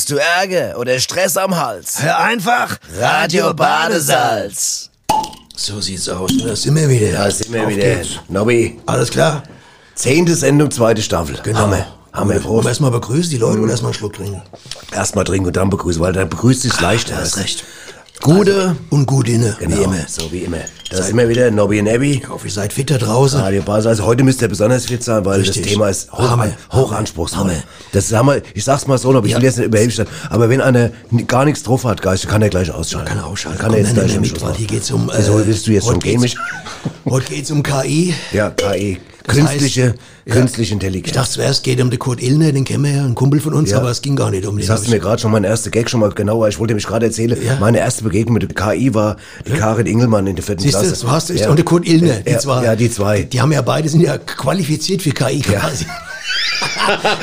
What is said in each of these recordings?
Hast du Ärger oder Stress am Hals? Hör einfach Radio Badesalz. So sieht's aus. Da sind wir wieder. Da sind wir Auf wieder. geht's. Nobby, Alles klar? zehnte Sendung, zweite Staffel. Genau. Hammer. Wollen wir Prost. erstmal begrüßen die Leute oder erstmal einen Schluck trinken? Erstmal trinken und dann begrüßen, weil dann begrüßt sich's leichter. Da hast recht. Gute. Und gut inne, genau, wie immer. so wie immer. Da sind wir wieder, Nobby und Abby. Ich hoffe, ihr seid fit da draußen. Radio Badesalz. Heute müsst ihr besonders fit sein, weil Richtig. das Thema ist hoch, Hammer. hoch anspruchsvoll. Hammer. Das haben wir, ich sag's mal so, aber ich will jetzt nicht überheblich. Aber wenn einer gar nichts drauf hat, Geist, kann er gleich ausschalten. Kann er ausschalten. Kann er jetzt gleich mit, weil machen. hier geht's um, äh, Wieso willst du jetzt heute schon gehen, mich? Heute geht's um KI. Ja, KI. Das Künstliche, heißt, ja. künstliche Ich Intelligenz. dachte zuerst geht um den Kurt Illner, den kennen wir ja, ein Kumpel von uns, Ja. aber es ging gar nicht um den. Das hast du mir gerade schon, mein erster Gag schon mal genauer, ich wollte mich gerade erzählen, Ja. meine erste Begegnung mit der KI war die Karin Ingelmann in der vierten Siehst du, Klasse. so hast du Ja. und der Kurt Illner, die Ja, zwei. Ja, die zwei. Die haben ja beide sind ja qualifiziert für KI quasi.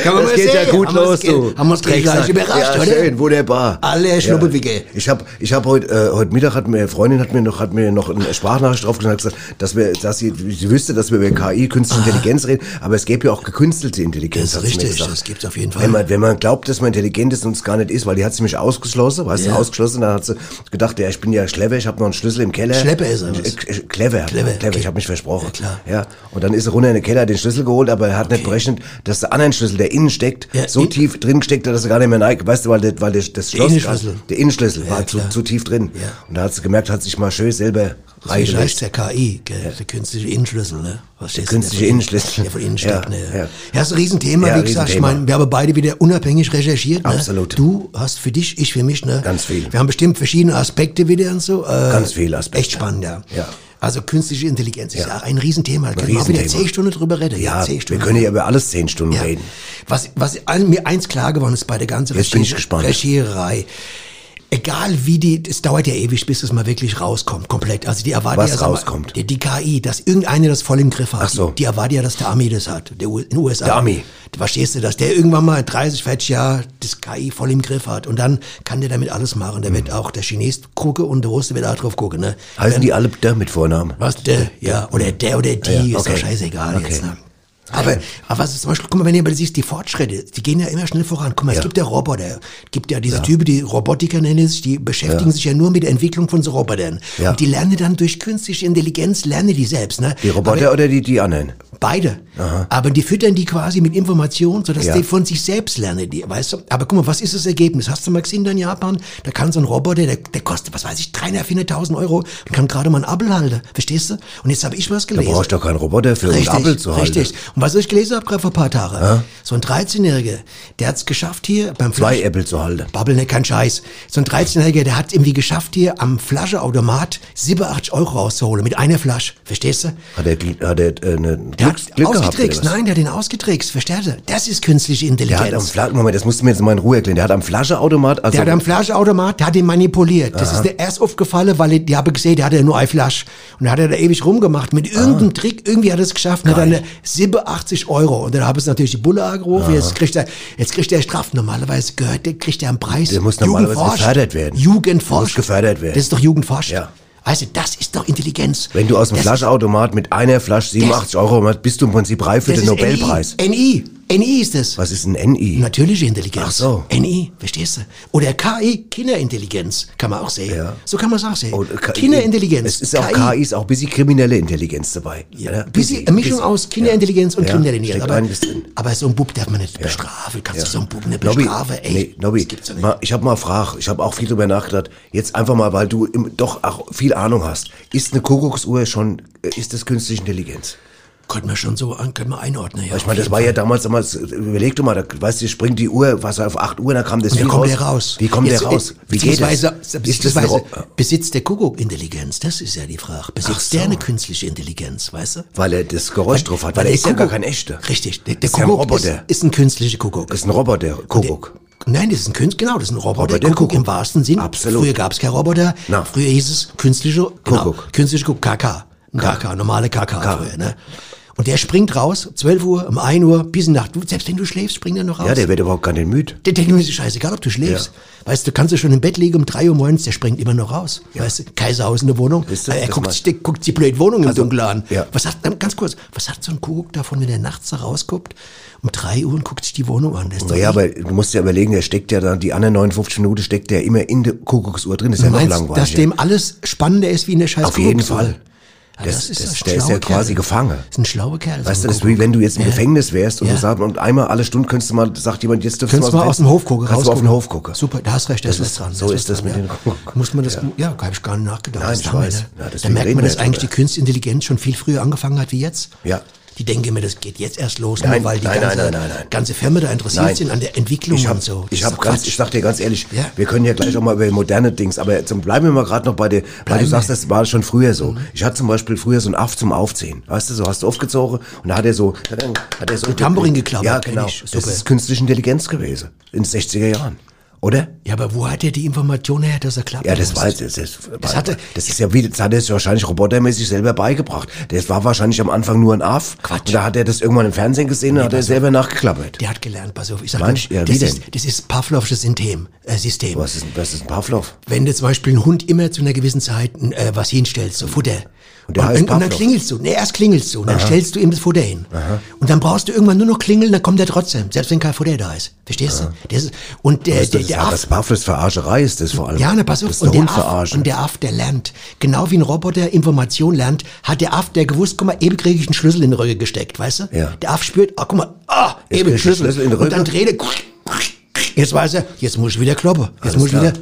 Kann Das mal geht ja sehen. gut haben los, du. Haben wir uns gleich Drecksack. überrascht, ja, oder? schön, wunderbar. Alle Schnuppelwicke. Ich habe ich hab heute äh, heute Mittag hat mir eine Freundin hat mir noch hat mir noch eine Sprachnachricht draufgeschrieben gesagt, dass wir dass sie, sie wüsste, dass wir über KI künstliche Intelligenz reden, aber es gäbe ja auch gekünstelte Intelligenz. Das ist richtig, gesagt. das gibt's auf jeden Fall. Wenn man, wenn man glaubt, dass man intelligent ist und es gar nicht ist, weil die hat sie mich ausgeschlossen, weißt du, Ja. ausgeschlossen, dann hat sie gedacht, ja, ich bin ja clever, ich habe noch einen Schlüssel im Keller. Schlepper ist er? Äh, äh, Clever, Clever, clever, okay. ich habe mich versprochen. Ja, klar. Ja, und dann ist er runter in den Keller, hat den Schlüssel geholt, aber er hat nicht berechnet, dass der andere Schlüssel, der innen steckt, Ja, so in- tief drin steckt, dass er gar nicht mehr neigt, weißt du, weil, der, weil der, das Schloss, Innenschlüssel. der Innenschlüssel war zu, klar. zu tief drin. Ja. Und da hat sie gemerkt, hat sich mal schön selber Das heißt der KI, gell? der künstliche Innenschlüssel, ne? Was steht künstliche der Innenschlüssel. Der von innen Ja, steckt, ne? ja. Ja, ist ein Riesenthema, Ja, wie gesagt. Ich meine, wir haben beide wieder unabhängig recherchiert, ne? Absolut. Du hast für dich, ich für mich, ne? Ganz viel. Wir haben bestimmt verschiedene Aspekte wieder und so. Äh, Ganz viele Aspekte. Echt spannend, ja. Ja. Also künstliche Intelligenz ist Ja. auch ein Riesenthema. Da können wir wieder zehn Stunden drüber reden. Ja, zehn wir können ja über alles zehn Stunden reden. Was, was mir eins klar geworden ist bei der ganzen Jetzt Recherche-. Rechercherei. Egal wie die, es dauert ja ewig, bis es mal wirklich rauskommt, komplett. Also die erwarten Was ja, mal, rauskommt? Die, die KI, dass irgendeiner das voll im Griff hat. Ach so. Die, die erwarten ja, dass der Armee das hat, der U in den USA. Der Ami. Du verstehst du, dass der irgendwann mal in 30, 40 Jahren das KI voll im Griff hat. Und dann kann der damit alles machen. Der wird auch der Chines gucken und der Russe wird auch drauf gucken. Ne? Mhm. Heißen die alle der mit Vornamen? Was der, ja, oder der oder die, Ja, ist okay. doch scheißegal Okay. jetzt. Ne? Aber, aber was ist zum Beispiel, guck mal, wenn ihr mal siehst, die Fortschritte, die gehen ja immer schnell voran. Guck mal, es Ja. gibt ja Roboter, gibt ja diese Typen, die Robotiker nennen sich, die beschäftigen sich ja nur mit der Entwicklung von so Robotern. Ja. Und die lernen dann durch künstliche Intelligenz, lernen die selbst. Ne? Die Roboter oder die, die anderen? Beide. Aber die füttern die quasi mit Informationen, sodass Ja. die von sich selbst lernen, die, weißt du? Aber guck mal, was ist das Ergebnis? Hast du mal gesehen da in Japan? Da kann so ein Roboter, der, der kostet, was weiß ich, 300.000, 400.000 Euro und kann gerade mal einen Apfel halten. Verstehst du? Und jetzt habe ich was Da gelesen. brauchst du doch keinen Roboter für einen Apfel zu halten. Richtig. Und was ich gelesen habe gerade vor ein paar Tagen, so ein 13-Jähriger, der hat es geschafft hier beim Zwei Flasch- Äpfel zu halten. Babbel, ne, kein Scheiß. So ein 13-Jähriger, der hat irgendwie geschafft, hier am Flascheautomat 87 Euro rauszuholen mit einer Flasche. Verstehst du? Hat er, hat er äh, eine Der Glück, hat Glück gehabt? ausgetrickst. was? Nein, der hat den ausgetrickst. Verstehst du? Das ist künstliche Der hat am Intelligenz. Fla Moment, das musst du mir jetzt mal in Ruhe erklären. Der hat am Flascheautomat, also Der hat am Flaschenautomat, der hat ihn manipuliert. Das ist der erst aufgefallen, weil ich, die habe gesehen, der hatte ja nur eine Flasche. Und da hat er da ewig rumgemacht. Mit irgendeinem Trick, irgendwie hat er es geschafft. Und hat 87 Euro. Und dann habe ich natürlich die Bulle angerufen. Jetzt kriegt er, jetzt kriegt er Strafe. Normalerweise gehört, der kriegt er einen Preis. Der muss normalerweise gefördert werden. Jugendforsch. Muss gefördert werden. Das ist doch Jugendforsch. Ja. Weißt du, das ist doch Intelligenz. wenn du aus dem Das- Flascheautomat mit einer Flasche 87 Euro machst, bist du im Prinzip reif für den Nobelpreis. NI. NI. NI ist es. Was ist ein NI? Natürliche Intelligenz. Ach so. NI, verstehst du? Oder KI, Kinderintelligenz, kann man auch sehen. Ja. So kann man es auch sehen. Und KI Kinderintelligenz. Es ist auch KI, ist auch ein bisschen kriminelle Intelligenz dabei. Ja, bisschen, eine Mischung aus Kinderintelligenz und Ja, kriminelle Aber, aber so ein Bub darf man nicht bestrafen. Kannst du so einen Bub nicht Nobby, bestrafen? Ey, nee, Nobby, nicht. mal, ich habe mal Frage, ich habe auch viel drüber nachgedacht. Jetzt einfach mal, weil du im, doch auch viel Ahnung hast. Ist eine Kuckucksuhr schon, äh, ist das künstliche Intelligenz? Könnte man schon so an, könnte man einordnen. Ja, ich meine, das war ja damals, damals, überleg doch mal, da, weißt du, springt die Uhr, was auf 8 Uhr, dann kam das Wie kommt raus. der raus? Wie kommt Jetzt, der raus? äh, Wie geht das? beziehungsweise- besitzt der Kuckuck Intelligenz? Das ist ja die Frage. Besitzt so. der eine künstliche Intelligenz, weißt du? Weil er das Geräusch drauf hat, weil er der ist ja gar Kuckuck- kein echter. Richtig. Der, der ist ja ein Kuckuck ist, ist ein künstlicher Kuckuck. Ist ein Roboter, Kuckuck. Nein, das ist ein Künstler, genau, das ist ein Roboter. Roboter, Kuckuck im Kuckuck. wahrsten Sinn. Absolut. Früher gab es kein Roboter. Na. Früher hieß es künstliche genau, Kuckuck. Künstliche Kuckuck, KK. KK, normale KK früher, ne? Und der springt raus, 12 Uhr, um 1 Uhr, bis in Nacht. Du, selbst wenn du schläfst, springt er noch raus. Ja, der wird überhaupt gar nicht müde. Der denkt mir, ist scheißegal, ob du schläfst. Weißt du, kannst du schon im Bett liegen um 3 Uhr morgens, der springt immer noch raus. Weißt du, Kaiserhaus in der Wohnung. Du, er das guckt, sich, der guckt sich die blöde Wohnung im Also, Dunkeln an. ja. Was hat, ganz kurz, was hat so ein Kuckuck davon, wenn er nachts da rausguckt, um 3 Uhr und guckt sich die Wohnung an? Das ist doch Naja, aber du musst ja überlegen, der steckt ja dann, die anderen 59 Minuten steckt der immer in der Kuckucksuhr drin. Das ist ja Du noch meinst, langweilig. dass dem alles spannender ist wie in der scheiß Auf jeden? Fall. Ja, Das- das, ist das- der ist ja quasi Kerl. gefangen. Das ist ein schlauer Kerl. Weißt du, das ist wie wenn du jetzt im Ja. Gefängnis wärst und Ja. du sagst, und einmal alle Stunden könntest du mal, sagt jemand, jetzt dürfen du mal aus dem Hof gucken, Kannst du auf den. Hof gucken. Super, da hast recht, da ist was ist- dran. so ist das mit den- Muss man das, ja, ja habe ich gar nicht nachgedacht. Nein, Das ich weiß. da merkt man, dass eigentlich die künstliche Intelligenz schon viel früher angefangen hat wie jetzt. Ja. Die denken immer, das geht jetzt erst los, Nein, nur weil die nein, ganze, nein, ganze Firma da interessiert sind an der Entwicklung Ich hab, und so. ich Das hab ganz, Quatsch. ich sag dir ganz ehrlich, Ja. wir können ja gleich auch mal über moderne Dings, aber zum, bleiben wir mal gerade noch bei der, weil du sagst, das war schon früher so. Mhm. Ich hatte zum Beispiel früher so einen Aff zum Aufziehen. Weißt du, so hast du aufgezogen und da hat er so, hat er so. Ein Tambourin geklappert, Ja, genau. Das ist künstliche Intelligenz gewesen. In den 60er Jahren. Oder? Ja, aber wo hat er die Information her, dass er klappt? Ja, das war, das, das, das, hatte- das ist ja wie, das hat er sich wahrscheinlich robotermäßig selber beigebracht. Das war wahrscheinlich am Anfang nur ein Aff. Quatsch. Und da hat er das irgendwann im Fernsehen gesehen und hat er selber nachgeklappert. Der hat gelernt, pass auf. Ich sag dir, ja, wie das, denn? ist, das ist Pavlovsches System. Äh, System. Was ist, was ist ein Pavlov? wenn du zum Beispiel einen Hund immer zu einer gewissen Zeit äh, was hinstellst, so Futter. Und der heißt und, und dann klingelst du. Nee, erst klingelst du und dann stellst du ihm das Futter hin. Und dann brauchst du irgendwann nur noch klingeln, dann kommt er trotzdem, selbst wenn kein Futter da ist. Verstehst du? Das ist, und der, Das, der, das, der das, Aff, das Pavlovs Verarscherei ist das vor allem. ja, na, pass auf. Das ist Und der der, Hund Aff, und der Aff, der lernt. Genau wie ein Roboter Information lernt, hat der Aff, der gewusst, guck mal, eben kriege ich einen Schlüssel in die Röhre gesteckt, weißt du? Ja. Der Aff spürt, ah, guck mal, ah, Jetzt eben Schlüssel. Schlüssel in die und dann dreht er, jetzt weiß er, jetzt muss ich wieder kloppen. Jetzt Alles muss ich klar. wieder,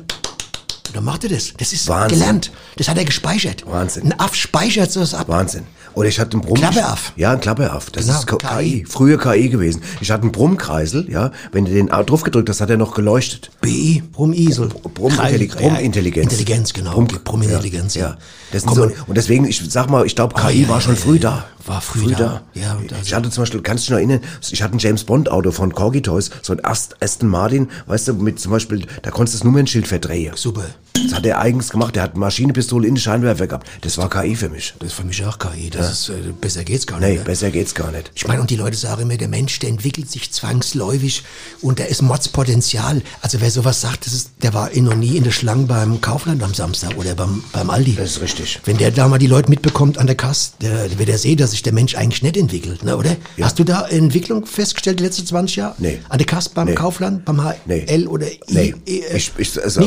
und dann macht er das. Das ist Wahnsinn. gelernt. Das hat er gespeichert. Wahnsinn. Ein Aff speichert sowas ab. Wahnsinn. Oder ich hatte einen Brumm. Klapperaff. Ja, ein Klapperaff. Das Genau, ist KI. KI. Früher KI gewesen. Ich hatte einen Brummkreisel, ja. Wenn du den drauf gedrückt hast, hat er noch geleuchtet. BI, Brummisel. Brummintelli- Kreis- Brummintelligenz. Intelligenz, genau. Brumm- Brumintelligenz, ja. Ja. Komm, so, und- deswegen, ich sag mal, ich glaube, Ah, KI ja, war schon ja, früh ja. da. War früh da. Ja, also- ich hatte zum Beispiel, kannst du dich noch erinnern, ich hatte ein James Bond Auto von Corgi Toys, so ein Ast- Aston Martin, weißt du, mit zum Beispiel, da konntest du das Nummernschild verdrehen. Super. Das hat er eigens gemacht, der hat Maschinenpistole in den Scheinwerfer gehabt. Das war KI für mich. Das ist für mich auch KI. Das ist, äh, besser geht's gar Nee, nicht. ne? besser geht's gar nicht. Ich meine, und die Leute sagen immer, der Mensch, der entwickelt sich zwangsläufig und da ist Modspotenzial. Also wer sowas sagt, das ist, der war eh noch nie in der Schlange beim Kaufland am Samstag oder beim, beim Aldi. Das ist richtig. Wenn der da mal die Leute mitbekommt an der Kasse, der, wird er sehen, dass sich der Mensch eigentlich nicht entwickelt, ne, oder? Hast du da Entwicklung festgestellt die letzten 20 Jahre? Nee. An der Kasse beim Nee. Kaufland, beim HL Nee. oder I? Nee, I- äh, ich, ich, also,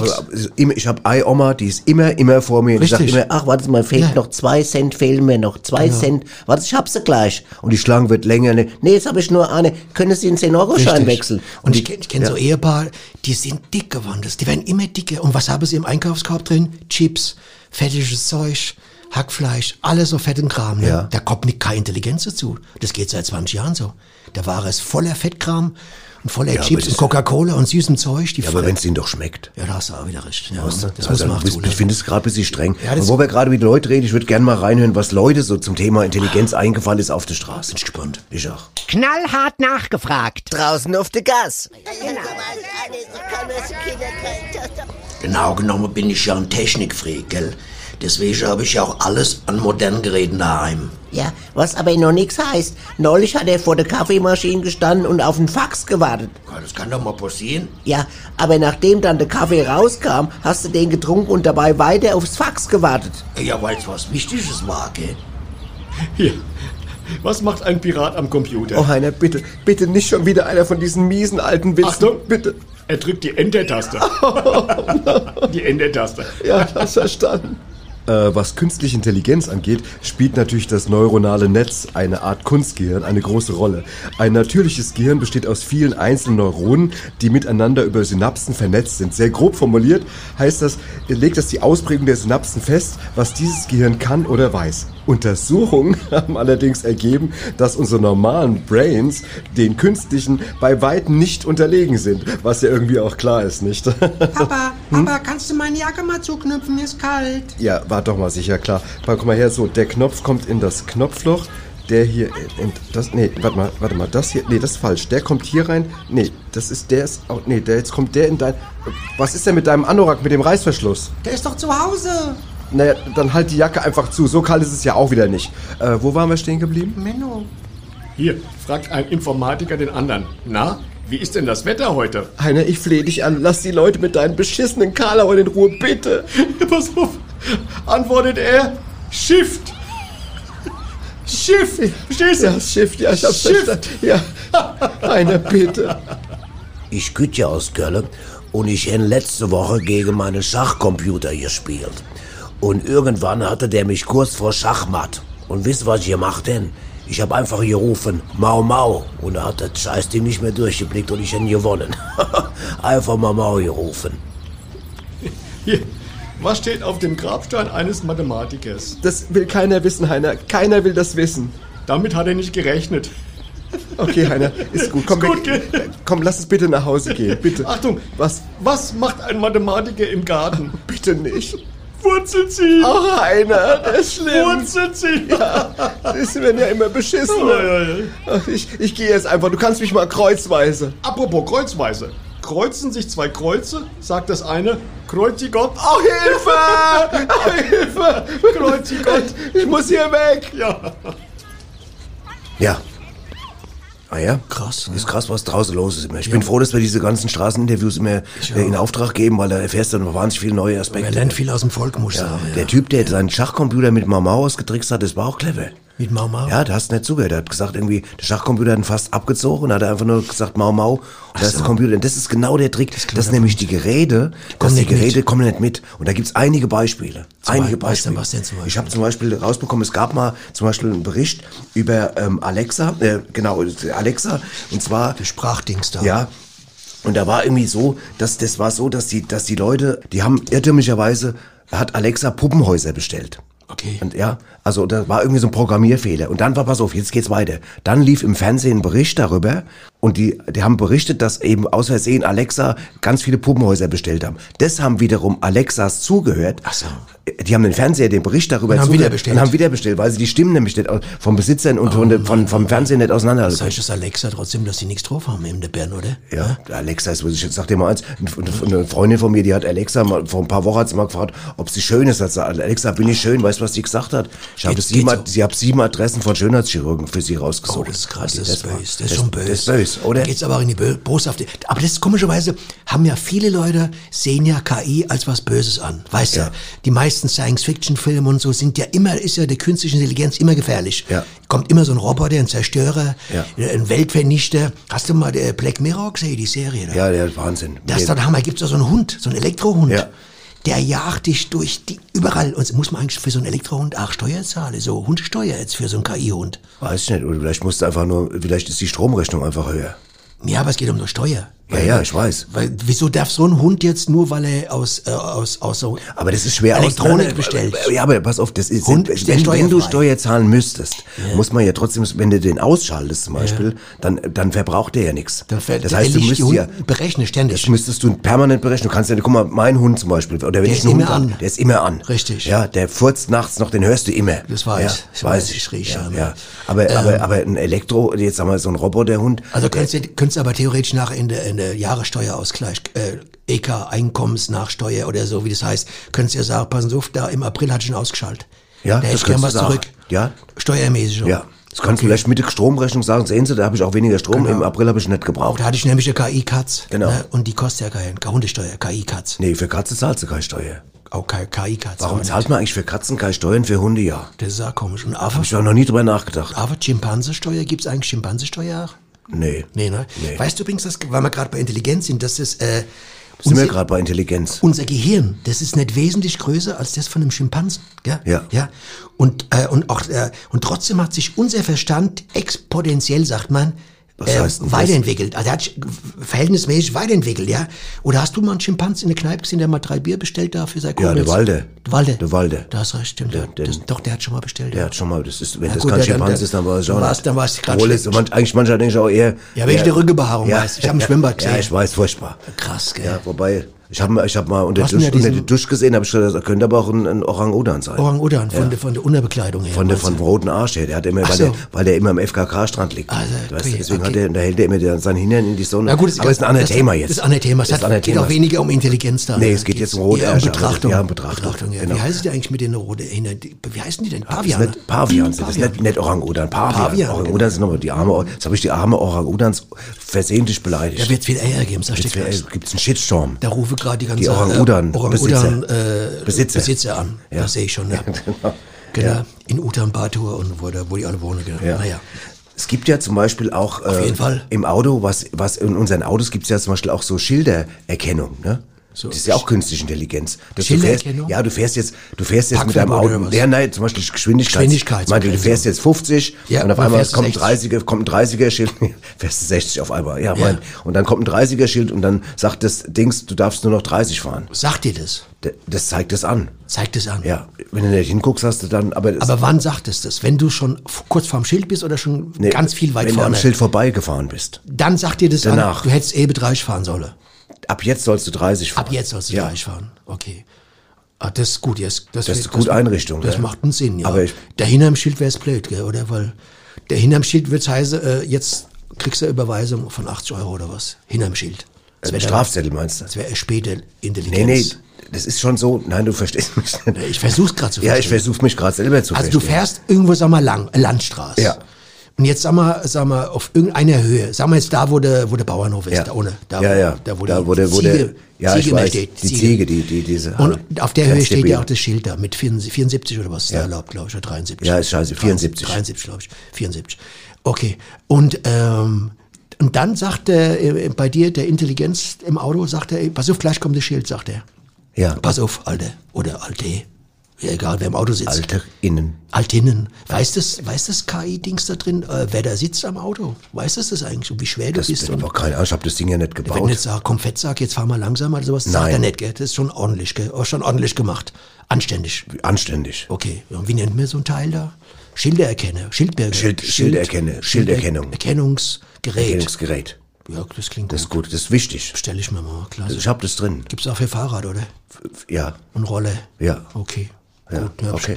ich habe Ei-Oma, die ist immer, immer vor mir. Die sagt Richtig. immer, ach, warte mal, fehlt Ja. noch zwei Cent, fehlen mir noch zwei Cent. Warte, ich hab sie gleich. Und die Schlange wird länger. Ne? Nee, jetzt habe ich nur eine. Können Sie einen 10-Euro-Schein Richtig. wechseln? Und ich die- kenne kenn ja. so Ehepaare, die sind dick geworden. Das- Die werden immer dicker. Und was haben sie im Einkaufskorb drin? Chips, fettiges Zeug, Hackfleisch, alles so fetten Kram. Ne? Ja. Da kommt nicht keine Intelligenz dazu. Das geht seit 20 Jahren so. Der Ware ist voller Fettkram und voller Ja, Chips und Coca-Cola und süßem Zeug. Die Ja, aber wenn es ihnen doch schmeckt. ja, da hast du auch wieder recht. Ja, Weißt du? das also, muss man auch ich, finde es gerade ein bisschen streng. Ja, und wo wir gerade mit Leuten reden, ich würde gerne mal reinhören, was Leute so zum Thema Intelligenz eingefallen ist auf der Straße. Bin ich gespannt. Ich auch. Knallhart nachgefragt. Draußen auf der Gas. Genau genommen bin ich ja ein Technikfreak, gell? Deswegen habe ich ja auch alles an modernen Geräten daheim. Ja, was aber noch nichts heißt. Neulich hat er vor der Kaffeemaschine gestanden und auf den Fax gewartet. Ja, das kann doch mal passieren. Ja, aber nachdem dann der Kaffee rauskam, hast du den getrunken und dabei weiter aufs Fax gewartet. Ja, weil es was Wichtiges war, gell? Hier. Was macht ein Pirat am Computer? Oh, Heiner, bitte, bitte nicht schon wieder einer von diesen miesen alten Witzen. Achtung, bitte. Er drückt die Enter-Taste. die Enter-Taste. Ja, hab's verstanden. Äh, was künstliche Intelligenz angeht, spielt natürlich das neuronale Netz, eine Art Kunstgehirn, eine große Rolle. Ein natürliches Gehirn besteht aus vielen einzelnen Neuronen, die miteinander über Synapsen vernetzt sind. Sehr grob formuliert heißt das, legt das die Ausprägung der Synapsen fest, was dieses Gehirn kann oder weiß. Untersuchungen haben allerdings ergeben, dass unsere normalen Brains den künstlichen bei weitem nicht unterlegen sind, was ja irgendwie auch klar ist, nicht? Papa, Papa, kannst du meine Jacke mal zuknüpfen? Ist kalt. Ja, war doch mal sicher, klar. Guck mal her, so, der Knopf kommt in das Knopfloch. Der hier, in das, nee, warte mal, warte mal, das hier, nee, das ist falsch. Der kommt hier rein. Nee, das ist, der ist, auch, nee, der, jetzt kommt der in dein, was ist denn mit deinem Anorak mit dem Reißverschluss? Der ist doch zu Hause. Naja, dann halt die Jacke einfach zu. So kalt ist es ja auch wieder nicht. Äh, wo waren wir stehen geblieben? Menno. Hier, fragt ein Informatiker den anderen. Na, wie ist denn das Wetter heute? Heiner, ich flehe dich an, lass die Leute mit deinen beschissenen Karlauern in Ruhe, bitte. Pass auf, antwortet er, Shift. Schiff, verstehst du? Ja, Schiff, ja, ich hab's Schiff. verstanden. Ja, Heiner, bitte. Ich küt ja aus Köln und ich hen letzte Woche gegen meine Schachcomputer gespielt. Und irgendwann hatte der mich kurz vor Schachmatt. Und wisst was ich gemacht denn? Ich hab einfach gerufen, Mau Mau. Und da hat das Scheißding nicht mehr durchgeblickt und ich hen gewonnen. einfach mal Mau gerufen. Was steht auf dem Grabstein eines Mathematikers? Das will keiner wissen, Heiner. Keiner will das wissen. Damit hat er nicht gerechnet. Okay, Heiner, ist gut. Komm, Ist gut, wir- komm, lass uns bitte nach Hause gehen. Bitte. Achtung, Was? was macht ein Mathematiker im Garten? Bitte nicht. Wurzeln ziehen! Ach, Heiner, das ist schlimm. Wurzeln ziehen! Das werden ja immer beschissen. Ja, ja, ja. Ach, Ich, ich gehe jetzt einfach. Du kannst mich mal kreuzweise. Apropos kreuzweise. Kreuzen sich zwei Kreuze, sagt das eine, kreuzi Gott. Ach, Hilfe! Ach, Hilfe! Kreuzi Gott. Ich muss hier weg. Ja. Ja. Ah ja? Krass, Ist krass, was draußen los ist immer. Ich bin froh, dass wir diese ganzen Straßeninterviews immer äh, in Auftrag geben, weil da erfährst du noch wahnsinnig viele neue Er Aspekte. lernt viel aus dem Volk, muss ich Ja, sagen. der Typ, der seinen Schachcomputer mit Mamau ausgetrickst hat, das war auch clever. Mit Mau Mau? Ja, da hast du nicht zugehört. Er hat gesagt, irgendwie, der Schachcomputer hat ihn fast abgezogen hat einfach nur gesagt, Mau Mau. Und das ist der Computer. Und das ist genau der Trick. Das, ist nämlich die Geräte, dass kommen die nicht mit. Geräte kommen nicht mit. Und da gibt's einige Beispiele. einige Beispiel- weißt du, Beispiele. was denn zum Beispiel? Ich habe zum Beispiel rausbekommen, es gab mal zum Beispiel einen Bericht über ähm, Alexa, äh, genau, Alexa. Und zwar Der Sprachdings da. ja. Und da war irgendwie so, dass das war so, dass die, dass die Leute, die haben irrtümlicherweise, hat Alexa Puppenhäuser bestellt. Okay. Und ja, also da war irgendwie so ein Programmierfehler. Und dann war, pass auf, jetzt geht's weiter. Dann lief im Fernsehen ein Bericht darüber und die, die haben berichtet, dass eben aus Versehen Alexa ganz viele Puppenhäuser bestellt haben. Das haben wiederum Alexas zugehört. Ach so. Die haben den Fernseher den Bericht darüber Und haben zugehört wieder bestellt. Und haben wieder bestellt, weil sie die Stimmen nämlich nicht vom Besitzern und von, der- von, vom Fernsehen nicht auseinander Das heißt das Alexa trotzdem, dass sie nichts drauf haben in der Bern, oder? Ja, der Alexa ist, ich sag dir mal eins, eine Freundin von mir, die hat Alexa mal, vor ein paar Wochen hat sie mal gefragt, ob sie schön ist. Hat gesagt, Alexa, bin ich schön? Weißt du, was sie gesagt hat? Ich habe sieben, Ad- sie hat sieben Adressen von Schönheitschirurgen für sie rausgesucht. Oh, das ist krass, das, ist war- böse. Das ist schon böse. Ist oder? Geht's aber auch in die boshafte. Aber das ist komischerweise, haben ja viele Leute, sehen ja KI als was Böses an. Weißt Ja. du, die meisten Science-Fiction-Filme und so sind ja immer, ist ja die künstliche Intelligenz immer gefährlich. Ja. Kommt immer so ein Roboter, ein Zerstörer, Ja. ein Weltvernichter. Hast du mal der Black Mirror gesehen, die Serie da? Ja, der Wahnsinn. Das ist Der- doch der Hammer. Gibt's da so einen Hund, so einen Elektrohund. Ja. Der jagt dich durch die, überall. Und muss man eigentlich für so einen Elektrohund auch Steuer zahlen? So Hundesteuer jetzt für so einen KI-Hund. Weiß ich nicht, oder vielleicht musst du einfach nur, vielleicht ist die Stromrechnung einfach höher. Ja, aber es geht um eine Steuer. Ja, ja, ich weiß. Weil, wieso darf so ein Hund jetzt nur, weil er aus, äh, aus, aus so Aber das ist schwer Elektronik bestellt? Ja, aber pass auf, das ist, Hund wenn, wenn du. Steuer zahlen müsstest, muss man ja trotzdem, wenn du den ausschaltest zum Beispiel, dann, dann verbraucht der ja nichts. Dann Das heißt, du müsstest ja, Hund berechne ständig. Das müsstest du permanent berechnen. Du kannst ja, guck mal, mein Hund zum Beispiel, oder wenn Der ich ist einen Hund immer hab, an. der ist immer an. Richtig. Ja, der furzt nachts noch, den hörst du immer. Das weiß ja, ich. Weiß, ich riech ja, ja. Aber, aber, aber ein Elektro, jetzt sagen wir so ein Roboterhund, Also könntest du könntest aber theoretisch nach in der, in der Jahressteuerausgleich, äh, EK Einkommensnachsteuer oder so, wie das heißt, könntest du ja sagen, passen Sie auf, da im April hat schon ausgeschaltet. Ja, da das ich was du sagen. zurück. Ja. Steuermäßig. ja. Das kannst du vielleicht mit der Stromrechnung sagen, sehen Sie, da habe ich auch weniger Strom, im April habe ich nicht gebraucht. Da hatte ich nämlich eine KI-Katz. Genau. Ne? Und die kostet ja keine, Hundesteuer, KI-Katz. Nee, für Katze zahlst du keine Steuer. Auch keine KI-Katz. Warum zahlt man eigentlich für Katzen keine Steuern, für Hunde ja? Das ist auch komisch. Und Hab aber, ich auch noch nie drüber nachgedacht. aber Schimpansesteuer, gibt's eigentlich Schimpansesteuer auch? Nee. Nee, ne? Nee. Weißt du übrigens, dass, weil wir gerade bei Intelligenz sind, dass das, äh, Sind wir unser, gerade bei Intelligenz? unser Gehirn, das ist nicht wesentlich größer als das von einem Schimpansen, gell? Ja. Ja. Und, äh, und auch, äh, und trotzdem hat sich unser Verstand exponentiell, sagt man, Was äh, heißt denn weiterentwickelt. Also er hat sich verhältnismäßig weiterentwickelt, ja. Oder hast du mal einen Schimpansen in der Kneipe gesehen, der mal drei Bier bestellt da für sein Ja, der Kumpels? Walde. Der Walde. Der Walde. Da hast recht, stimmt. Der- Ja, der- das, doch, der hat schon mal bestellt. Der ja. hat schon mal, das ist, wenn Ja, das gut, kein ja, Schimpanse ist, dann war es schon. dann Obwohl es, schlecht. man, eigentlich manchmal denke ich auch eher. Ja, wegen der Rückenbehaarung, ja, weißt du. Ich hab im Schwimmbad Ja, gesehen. ich weiß, furchtbar. Krass, gell? Ja, wobei, Ich habe ich hab mal unter, Dusch, ja unter diesen- die Dusch gesehen, habe ich gedacht, das könnte aber auch ein, ein Orang-Udan sein. Orang-Udan, von, der, von der Unterbekleidung her. Von der, dem roten Arsch her. Der hat immer, Ach weil, so. der, weil der immer am FKK-Strand liegt. Also, weißt, okay, deswegen hat okay. der, da hält er immer der, sein Hintern in die Sonne. Na gut, das aber es ist ein anderes das- Thema jetzt. Das ist ein anderes Thema. Es Das hat, geht Thema. auch weniger um Intelligenz da. Nee, es geht jetzt um rote eher um Ärsche, Betrachtung. ja, um Betrachtung, ja. genau. Wie heißen die eigentlich mit den roten Hintern? Die- Wie heißen die denn? Das nicht Pavian, das ist nicht, nicht Orang-Udan. Pavian. Pavian, Orang-Udan sind aber die arme, jetzt habe ich die arme Orang-Udans versehentlich beleidigt. Da wird viel Ärger geben, sag ich dir gibt es einen Shitstorm. Da rufe gerade die ganze Die Orang-Udan- äh, Orang-Udan Besitzer. äh, Besitzer. Besitzer an. Ja. Das sehe ich schon. Ja. genau. Genau. Ja. In Utan-Batur und wo, wo die alle wohnen. Genau. Ja. Naja. Es gibt ja zum Beispiel auch äh, jeden Fall. im Auto, was, was in unseren Autos gibt es ja zum Beispiel auch so Schildererkennung, ne? So. das ist ja auch künstliche Intelligenz. Dass du fährst, Schildererkennung? ja, du fährst jetzt, du fährst jetzt mit deinem Auto, ja, nein, zum Beispiel Geschwindigkeit. Ich meine, du fährst jetzt 50 Ja, und auf einmal kommt ein 60. 30er, kommt ein 30er Schild, fährst du 60 auf einmal, ja, mein, und dann kommt ein 30er Schild und dann sagt das Dings, du darfst nur noch 30 fahren. Sagt dir das? Das zeigt das an. Zeigt es an. Ja, wenn du nicht hinguckst, hast du dann, aber, Aber wann sagt es das? Wenn du schon kurz vorm Schild bist oder schon nee, ganz viel weit wenn vorne? du am Schild vorbeigefahren bist. Dann sagt dir das Danach. an, du hättest eh 30 fahren sollen. Ab jetzt sollst du 30 fahren. Ab jetzt sollst du ja. 30 fahren. Okay. Ah, das ist gut. Jetzt, das, Das ist eine gute Einrichtung, Das gell? macht einen Sinn, ja. Aber ich- der hinterm Schild wäre es blöd, gell, oder? Weil der hinterm Schild wird heißen, äh, jetzt kriegst du eine Überweisung von 80 Euro oder was. Hinterm Schild. Das Ein wäre Strafzettel meinst du? Das wäre später Intelligenz. Nee, nee, das ist schon so. Nein, du verstehst mich nicht. Ich versuch's gerade zu Ja, ich verstehen. versuche mich gerade selber zu Also du verstehen. fährst irgendwo, sag mal, lang, äh, Landstraße. Ja. Und jetzt sag mal, sag mal, auf irgendeiner Höhe, sag mal jetzt da, wo der, wo der Bauernhof ist, Ja. da ohne. Da, ja, wo, ja. Da, wo, da, wo der, wo der, Ziege, ja, Ziege ich weiß, steht. die Ziege, die, die, diese. Und auf der Höhe steht ja auch das Schild da mit 74 74 oder was ist da erlaubt, glaube ich, oder 73. Ja, ist scheiße, 74. 73, glaube ich, 74. Okay. Und, ähm, und dann sagt der, äh, bei dir der Intelligenz im Auto, sagt er, pass auf, gleich kommt das Schild, sagt er. Ja, Pass auf, Alter. Oder Alte. Ja, egal, wer im Auto sitzt. Alter innen. Altinnen. Weiß das, weiß das KI-Dings da drin, äh, wer da sitzt am Auto? Weiß das das eigentlich und wie schwer du Das bist? ist Und aber keine Ahnung, ich habe das Ding ja nicht wenn gebaut. jetzt sagt, komm, Fettsack, jetzt fahr mal langsamer oder sowas, sagt Nein. er nicht, gell? Das ist schon ordentlich, gell? Auch schon ordentlich gemacht. Anständig. Anständig. Okay. Und wie nennt man so ein Teil da? Schildererkenne, Schildberger. Schild- Schilderkenne, Schilderkennung. Erkennungsgerät. Erkennungsgerät. Ja, das klingt Das ist gut. gut, das ist wichtig. Stell ich mir mal, klasse. Ich habe das drin. Gibt's auch für Fahrrad, oder? Ja. Und Rolle? Ja. Okay. Ja, gut, ja, okay.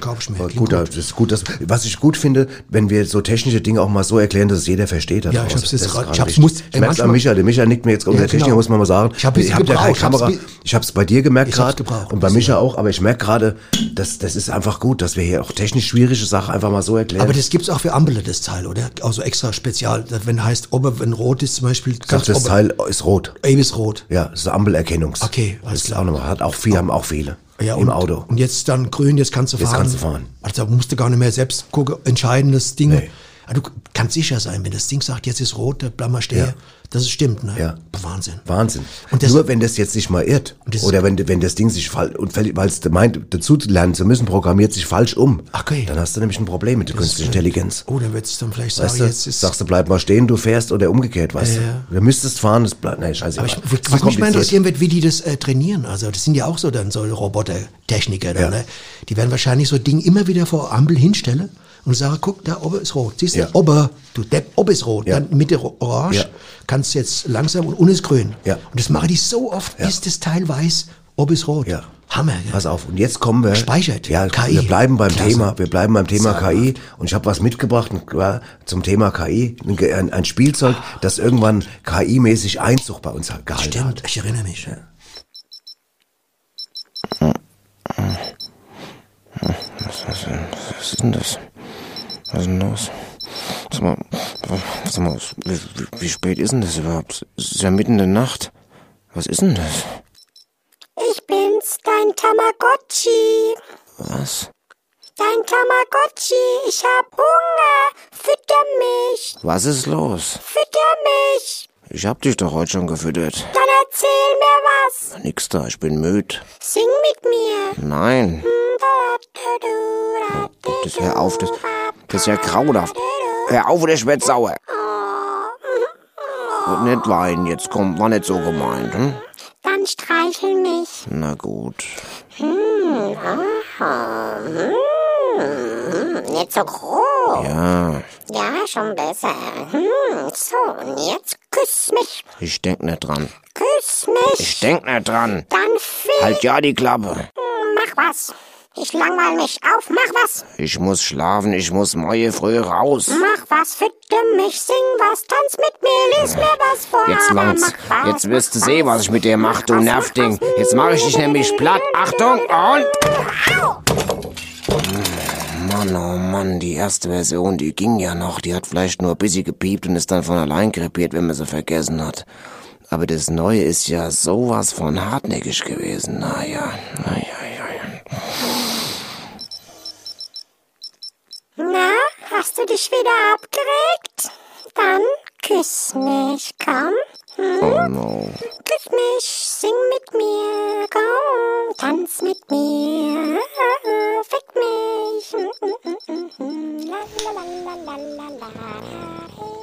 gut, das ist gut. Das, was ich gut finde, wenn wir so technische Dinge auch mal so erklären, dass es jeder versteht. Ja, ich hab's jetzt Das gerade ich hab's muss- Ich merk's an Micha. Der Micha nickt mir jetzt, unser Ja, Techniker genau. muss man mal sagen. Ich hab es ihr habt ja keine gebraucht, ich hab's Kamera. Ich hab's bei dir gemerkt gerade und bei Micha auch, aber ich merke gerade, dass das ist einfach gut, dass wir hier auch technisch schwierige Sachen einfach mal so erklären. Aber das gibt's auch für Ampel, das Teil, oder? Also extra spezial. Das, Wenn heißt, ob wenn rot ist zum Beispiel, Sagt, das ob- Teil ist rot. Ey, ist rot. Ja, das ist Ambelerkennungs. Okay, das alles ist klar. auch nochmal. Hat auch viele, haben auch viele. Ja, Im und, Auto. Und jetzt dann grün, jetzt kannst du Jetzt fahren. kannst du fahren. Also musst du gar nicht mehr selbst gucken, entscheiden, das Ding. Nee. Ja, du kannst sicher sein, wenn das Ding sagt, jetzt ist rot, bleib mal stehen. Ja. Das ist stimmt, ne? Ja. Wahnsinn. Wahnsinn. Und Nur wenn das jetzt sich mal irrt oder wenn, wenn das Ding sich falsch und weil es meint dazu lernen zu müssen, programmiert sich falsch um. Okay. Dann hast du nämlich ein Problem mit der künstlichen Intelligenz. Oh, dann wird's dann vielleicht sagen, Weißt du, jetzt ist. sagst du, bleib mal stehen, du fährst oder umgekehrt, weißt Ja, du. ja. Du müsstest fahren, das bleibt, nein, scheiße. aber ich, was mich mal interessieren wird, wie die das äh, trainieren. Also das sind ja auch so dann so Roboter-Techniker. Ja. Ne? Die werden wahrscheinlich so Ding immer wieder vor Ampel hinstellen und sagen, guck, da oben ist rot. Siehst du, Ja. oben, du Depp, oben ist rot. Ja. Dann Mitte orange, Ja. kannst jetzt langsam und unten ist grün. Ja. Und das machen die so oft, Ja. bis das Teil weiß, ob ist rot. Ja. Hammer. Gell? Pass auf, und jetzt kommen wir. Speichert. Ja, KI. wir bleiben beim Klasse. Thema, wir bleiben beim Thema Sauber. KI. Und ich habe was mitgebracht zum Thema KI. Ein, ein, Spielzeug, das irgendwann KI-mäßig Einzug bei uns gehalten hat. Stimmt, ich erinnere mich. Was ist denn das? Was ist denn los? Sag mal, sag mal wie, wie, wie spät ist denn das überhaupt? Es ist ja mitten in der Nacht. Was ist denn das? Ich bin's, dein Tamagotchi. Was? Dein Tamagotchi. Ich hab Hunger. Fütter mich. Was ist los? Fütter mich. Ich hab dich doch heute schon gefüttert. Dann erzähl mir was. Nix da, ich bin müde. Sing mit mir. Nein. Oh, das hör auf, das, das ist ja grauenhaft. Hör auf, oder ich werd sauer. Und nicht weinen, jetzt komm, war nicht so gemeint, hm? Dann streichel mich. Na gut. Hm, aha. Hm, nicht so groß. Ja, Ja, schon besser. Hm, so, und jetzt küss mich, Ich denk nicht dran. küss mich. Ich denk nicht dran. Dann fick, Halt ja die Klappe. mach was. Ich langweil mich auf, mach was. Ich muss schlafen, ich muss morgen früh raus. Mach was, fitte mich, sing was, tanz mit mir, lies mir was vor. Jetzt langt's. mach was, Jetzt wirst du mach sehen, was. ich mit dir mach, du Nervding. mach. Jetzt mache ich dich nämlich platt. Achtung und... Mann, oh Mann, die erste Version, die ging ja noch. Die hat vielleicht nur ein bisschen gepiept und ist dann von allein krepiert, wenn man sie vergessen hat. Aber das Neue ist ja sowas von hartnäckig gewesen. Naja, naja, ja. Na, hast du dich wieder abgeregt? Dann küss mich, komm. Oh no. Küss mich, sing mit mir, komm, tanz mit mir, fick mich. La, la, la, la, la, la, la.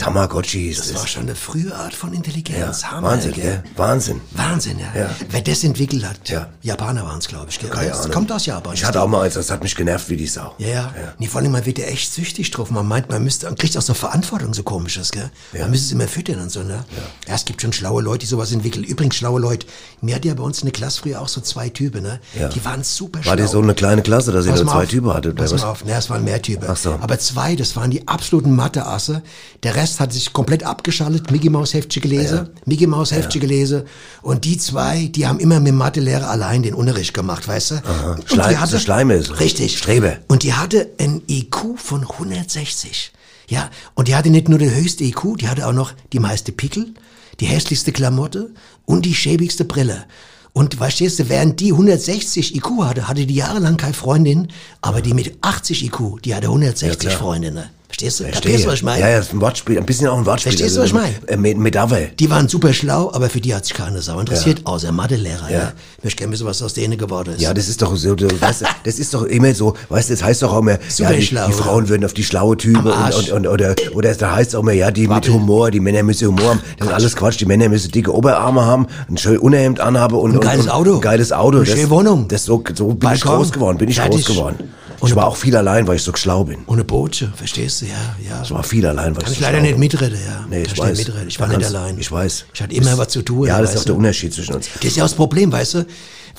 Tamagotchi ist Das war schon eine frühe Art von Intelligenz. Ja, Hammer, Wahnsinn, gell? Wahnsinn. Wahnsinn, ja. Ja. Wer das entwickelt hat, Ja. Japaner waren es, glaube ich. Gell? Keine das Ahnung. kommt aus Japan. Ich hatte auch mal eins, das hat mich genervt wie die Sau. Ja, ja. Nee, vor allem, man wird ja echt süchtig drauf. Man meint, man müsste, man kriegt auch so Verantwortung, so komisches, gell? Man müsste es immer füttern und so, ne? Ja. es gibt schon schlaue Leute, die sowas entwickeln. Übrigens, schlaue Leute. Mir hat ja bei uns in der Klasse früher auch so zwei Typen, ne? Ja. Die waren super War schlau. dir so eine kleine Klasse, dass ihr nur zwei. Typen hattet? Pass mal auf, ne, es waren mehr Typen. Ach so. Aber zwei, das waren die absoluten Mathe-Asse. Der Rest hat sich komplett abgeschaltet, Mickey Maus Heftchen gelesen, Mickey Maus Heftchen gelesen. Und die zwei, die haben immer mit Mathelehrer allein den Unterricht gemacht, weißt du? Schleim- hatte- so Schleime ist. Richtig. Strebe. Und die hatte ein IQ von 160. Ja, und die hatte nicht nur den höchste IQ, die hatte auch noch die meiste Pickel, die hässlichste Klamotte und die schäbigste Brille. Und verstehst du, während die 160 IQ hatte, hatte die jahrelang keine Freundin, aber die mit 80 IQ, die hatte 160 klar. Freundinnen. Verstehst du? Verstehe. Kapierst du, was ich meine? Ja, ja, ist ein Wortspiel, ein bisschen auch ein Wortspiel. Verstehst du, was ich meine? Äh, Mit, mit Ave. Die waren super schlau, aber für die hat sich keine Sau interessiert, außer Mathelehrer. Ja. Ja. Ich möchte gerne wissen, was aus denen geworden ist. Ja, das ist doch so, du, weißt du, das ist doch immer so, weißt du, das heißt doch auch immer, Super ja, die, schlau, die Frauen würden auf die schlaue Type Am und, und, und, oder, oder da heißt auch immer, ja, die Wabbel. mit Humor, die Männer müssen Humor haben. Das ist alles Quatsch, die Männer müssen dicke Oberarme haben, ein schön Unterhemd anhaben und, Ein geiles und, Auto. Ein geiles Auto. Eine schöne Wohnung. Das so, so bin ich Balkon. groß geworden, bin ich Fertig. groß geworden. Und ich war auch viel allein, weil ich so schlau bin. Ohne Botsche, verstehst du? Ja, ja. Ich war viel allein, weil Kann ich ich so leider nicht mitreden, ja. Nee, ich weiß. mitreden. Ich war nicht allein. Ich weiß. Ich hatte immer was zu tun. Ja, das ist auch der? Unterschied zwischen uns. Das ist ja auch das Problem, weißt du?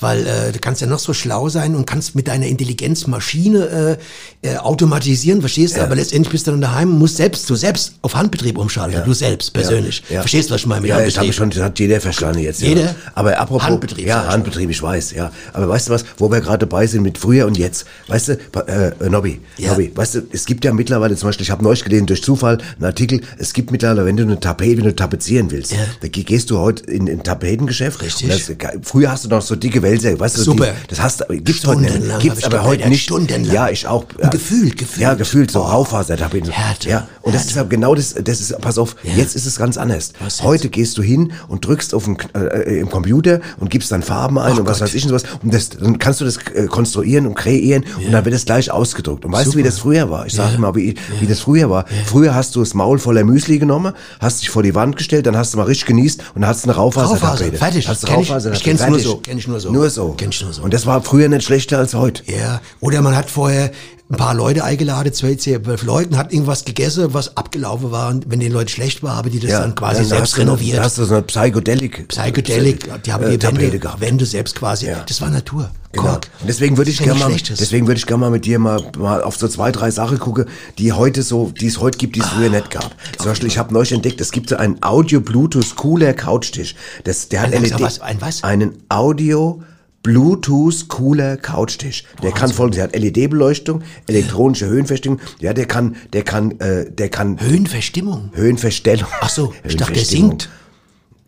Weil äh, du kannst ja noch so schlau sein und kannst mit deiner Intelligenz Maschine äh, äh, automatisieren, verstehst du? Aber letztendlich bist du dann daheim und musst selbst, du selbst auf Handbetrieb umschalten. Du selbst, persönlich. Ja. Verstehst du, was ich meine mit Ja, Handbetrieb? ich schon, das hat jeder verstanden jetzt. Ja. Jeder? Aber apropos Handbetrieb, Ja, Handbetrieb, ich weiß, ja. Aber weißt du was, wo wir gerade dabei sind mit früher und jetzt, weißt du, äh, Nobby, Ja. Nobby, weißt du, es gibt ja mittlerweile zum Beispiel, ich habe neulich gelesen durch Zufall einen Artikel, es gibt mittlerweile, wenn du eine Tapete, wenn du tapezieren willst, Ja. da geh- gehst du heute in ein Tapetengeschäft. Richtig. Das, früher hast du noch so dicke Wälzer, weißt du, Super. Die, das hast gibt's heute nicht. Gibt's ich aber heute nicht. stundenlang. Ja, ich auch. Und gefühlt, gefühlt. Ja, gefühlt, so Oh. Raufasertapeten. Härte, Ja, und das Härte. ist aber genau das, das ist, pass auf, Ja. jetzt ist es ganz anders. Was jetzt? Heute gehst du hin und drückst auf den, äh, im Computer und gibst dann Farben ein Ach und was Gott. weiß ich und sowas. Und das, dann kannst du das äh, konstruieren und kreieren und dann wird es gleich ausgedruckt. Und weißt du, wie Super. das früher war? Ich sage Ja. mal, wie, wie das früher war. Früher hast du das Maul voller Müsli genommen, hast dich vor die Wand gestellt, dann hast du mal richtig genießt und dann hast du eine Raufasertapete. Raufaser, fertig. Hast Kenn ich- ich kenn's nur fertig. so, kenn ich nur so. Nur so. Kenn ich nur so. Und das war früher nicht schlechter als heute. Ja, oder man hat vorher ein paar Leute eingeladen, zwei, zwölf Leuten, hat irgendwas gegessen, was abgelaufen war und wenn den Leuten schlecht war, haben die das dann quasi dann selbst renoviert. Da hast du so eine Psychedelic. Psychedelic, die haben äh, die Wände. Wände selbst quasi. Ja. Das war Natur. Genau. Kork. Und deswegen würde ich ja gerne mal, deswegen würde ich gerne mal mit dir mal, mal auf so zwei, drei Sachen gucken, die heute so, die es heute gibt, die es früher nicht gab. Zum Beispiel, ich habe neulich entdeckt, es gibt so einen Audio-Bluetooth cooler Couchtisch. Das, der hat Ein LED, was- ein was? einen Audio Bluetooth cooler Couchtisch. Der kann folgendes, der hat LED-Beleuchtung, elektronische Höhenverstellung. Ja, der kann, der kann, äh, der kann Höhenverstimmung. Höhenverstellung. Ach so, ich dachte, der Höhenverstimmung. singt.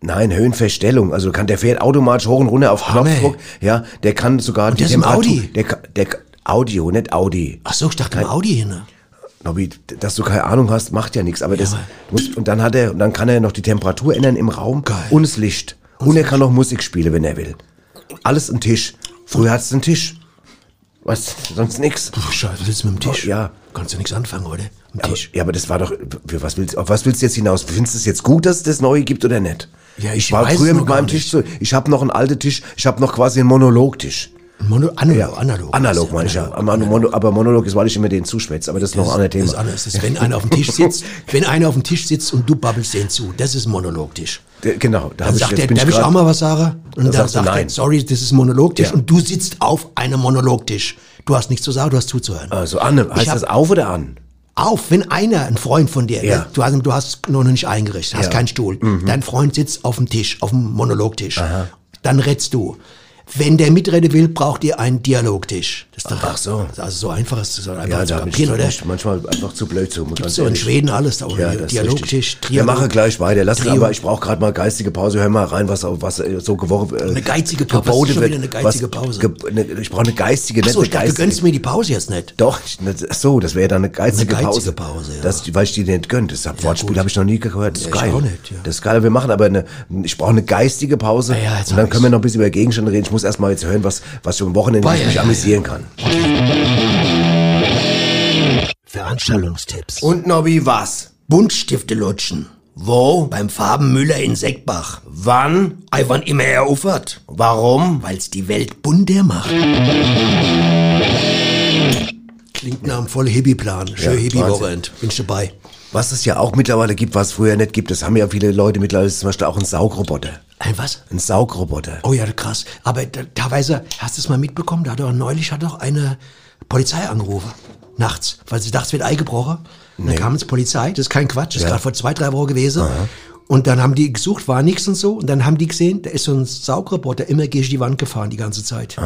Nein, Höhenverstellung. Also kann der fährt automatisch hoch und runter auf. Knopfdruck. Ja, der kann sogar Und der ist im Audi? Der, der Audio, nicht Audi. Ach so, ich dachte im Audi hin. Nobby, dass du keine Ahnung hast, macht ja nichts. Aber das aber- du musst, und dann hat er, und dann kann er noch die Temperatur ändern im Raum Geil. und das Licht. Und er kann noch Musik spielen, wenn er will. Alles ein Tisch. Früher hat's einen Tisch. Was? Sonst nix. Puh, Scheiße, was willst du mit dem Tisch? Oh, ja. Kannst du nichts anfangen, oder? Mit dem Tisch. ja, aber das war doch, für was willst, auf was willst du jetzt hinaus? Findest du es jetzt gut, dass es das Neue gibt oder nicht? Ja, ich war weiß früher mit meinem Tisch so, ich habe noch einen alten Tisch, ich habe noch quasi einen Monologtisch. Mono, analog, Ja, analog. Analog meine ich ja. Aber, Mono, aber Monolog ist, weil ich immer den zuschwätze. Aber das ist noch ein anderes Thema. Das. Das ist, wenn einer auf dem Tisch sitzt, wenn einer auf dem Tisch sitzt und du babbelst den zu. Das ist Monologtisch. Genau. Da Dann ich, sagt jetzt er, bin darf ich grad- auch mal was sagen? Und dann, sagst du sagt nein. er, sorry, das ist Monologtisch Ja. und du sitzt auf einem Monologtisch. Du hast nichts zu sagen, du hast zuzuhören. Also an, heißt Ich hab- das auf oder an? Auf, wenn einer, ein Freund von dir, Ja. ne, du, hast, du hast noch nicht eingerichtet, hast Ja. keinen Stuhl, dein Freund sitzt auf dem Tisch, auf dem Monologtisch, dann redst du. Wenn der mitreden will, braucht ihr einen Dialogtisch. Das ist doch, Ach so. Also so einfach ist es einfach Ja, zu kapieren, oder? manchmal einfach zu blöd zu. Gibt's so in Schweden alles da? Ja, Dialogtisch, richtig. Wir machen gleich weiter. Lass Trio. aber, ich brauche gerade mal geistige Pause. Hör mal rein, was, was äh, so geworfen äh, Eine geizige Pause. Ist schon wird. wieder eine geizige was, Pause? Ge, ne, ich brauche eine geistige, Ach so, ich dachte, du geistige. gönnst mir die Pause jetzt nicht. Doch, ne, so, das wäre dann eine geistige, Eine geizige Pause. Pause, ja. das, weil ich die nicht gönnt. Das Wortspiel gut. habe ich noch nie gehört. Das ist Ja, geil. nicht, ja. Das ist geil. Wir machen aber eine, ich brauche eine geistige Pause. Ja, ja, jetzt und dann können wir noch ein bisschen über Gegenstände reden. Ich muss erst mal jetzt hören, was, was ich am Wochenende Boah, ich ja, mich ja, amüsieren kann. Veranstaltungstipps. Und Nobby, was? Buntstifte lutschen. Wo? Beim Farbenmüller in Seckbach. Wann? Ei, wann immer er aufhört. Warum? Weil's die Welt bunter macht. Klingt nach einem voll Hippie-Plan. Schön Ja, Hippie-Wochenend. Bin ich dabei. Was es ja auch mittlerweile gibt, was es früher nicht gibt, das haben ja viele Leute mittlerweile, ist zum Beispiel auch ein Saugroboter. Ein was? Ein Saugroboter. Oh ja, krass. Aber da, teilweise, hast du es mal mitbekommen, da hat doch neulich hat doch eine Polizei angerufen. Nachts, weil sie dachte, es wird eingebrochen. Und Dann kam es Polizei, das ist kein Quatsch, das ist gerade vor zwei, drei Wochen gewesen. Und dann haben die gesucht, war nichts und so. Und dann haben die gesehen, da ist so ein Saugroboter immer gegen die Wand gefahren die ganze Zeit.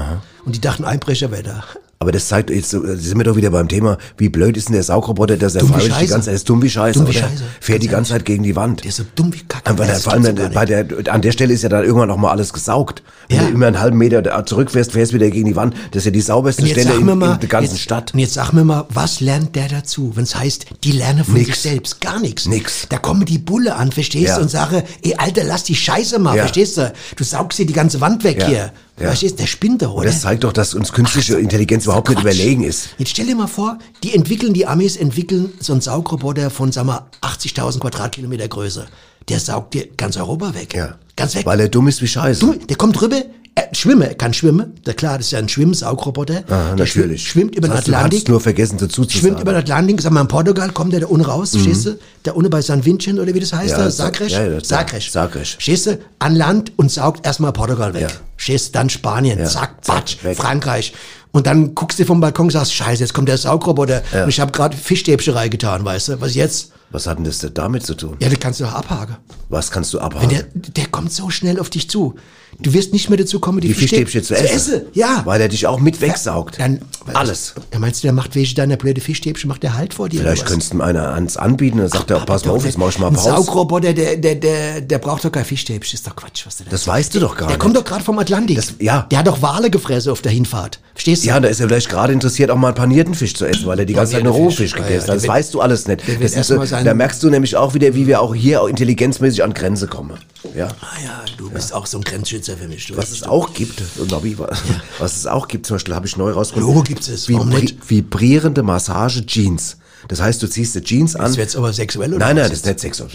Und die dachten, Einbrecher wäre da. Aber das zeigt, jetzt äh, sind wir doch wieder beim Thema, wie blöd ist denn der Saugroboter, dass er freiwillig die ganze Zeit ist dumm wie Scheiße, Dumm wie? Scheiße. Fährt die Ganz ganze Zeit gegen die Wand. Der ist so dumm wie Kacke. Das vor allem, wenn, bei der, an der Stelle ist ja dann irgendwann noch mal alles gesaugt. Wenn Ja. du immer einen halben Meter zurückfährst, fährst wieder gegen die Wand. Das ist ja die sauberste jetzt Stelle in, mal, in der ganzen jetzt, Stadt. Und jetzt sag mir mal, was lernt der dazu, wenn es heißt, die lernen von Nix. sich selbst? Gar nichts. Nix. Da kommen die Bulle an, verstehst Ja. du, und sagen, ey, Alter, lass die Scheiße mal, Ja. verstehst du? Du saugst dir die ganze Wand weg Ja. hier. Ja. Verstehst? Der spinnt doch, oder? das zeigt doch, dass uns künstliche Intelligenz überhaupt nicht überlegen ist. Jetzt stell dir mal vor, die entwickeln, die Amis entwickeln so einen Saugroboter von, sag mal, 80.000 Quadratkilometer Größe. Der saugt dir ganz Europa weg. Ja. Ganz weg. Weil er dumm ist wie Scheiße. Du, der kommt rüber, er schwimme, kann schwimmen. Da klar, das ist ja ein Schwimmsaugroboter. Aha, der natürlich. Schwimmt, schwimmt über den Du Atlantik. kannst nur vergessen dazu zu Schwimmt sagen. über den Atlantik, sag mal, in Portugal kommt der da unten raus, verstehst du? Da unten bei San Vincent oder wie das heißt, Ja, da, Sa- Sagres? ja, ja, Sagres. Sagres. Du? An Land und saugt erstmal Portugal weg. Ja. Verstehst du? Dann Spanien, Ja, zack, patsch, weg. Frankreich. Und dann guckst du vom Balkon und sagst, scheiße, jetzt kommt der Saugroboter. Ja. Und ich habe gerade Fischstäbchen reingetan, weißt du? Was jetzt? Was hat denn das damit zu tun? Ja, das kannst du doch abhaken. Was kannst du abhaken? der, der kommt so schnell auf dich zu. Du wirst nicht mehr dazu kommen, die, die Fischstäbchen zu essen. Ja. Weil er dich auch mit wegsaugt. Dann, Alles. Ja, meinst du, der macht welche deiner blöde Fischstäbchen, macht der halt vor dir? Vielleicht könntest du ihm einer ans anbieten und sagt er, pass mal auf, jetzt mach ich mal Ein Pause. Saugroboter, der, der, der, der braucht doch kein Fischstäbchen. Ist doch Quatsch, was der da Das weißt du doch gar Der nicht. kommt doch gerade vom Atlantik. Das- ja. Der hat doch Wale gefressen auf der Hinfahrt. Verstehst du? Ja, da ist er vielleicht gerade interessiert, auch mal einen panierten Fisch zu essen, weil er die ganze Zeit nur Rohfisch Fisch. Ja, gegessen ja, hat. Das der weißt du alles nicht. der Das ist so, da merkst du nämlich auch wieder, wie wir auch hier auch intelligenzmäßig an Grenze kommen. Ja. Ah ja, du bist auch so ein Grenzschützer für mich. Du. Was es auch gibt, und Nobby, was es auch gibt, zum Beispiel habe ich neu rausgefunden. Logo gibt's es, warum Vibri nicht? vibrierende Massage-Jeans. Das heißt, du ziehst die Jeans an. Jetzt wird's aber sexuell oder Nein, nein, das ist nicht sexuell.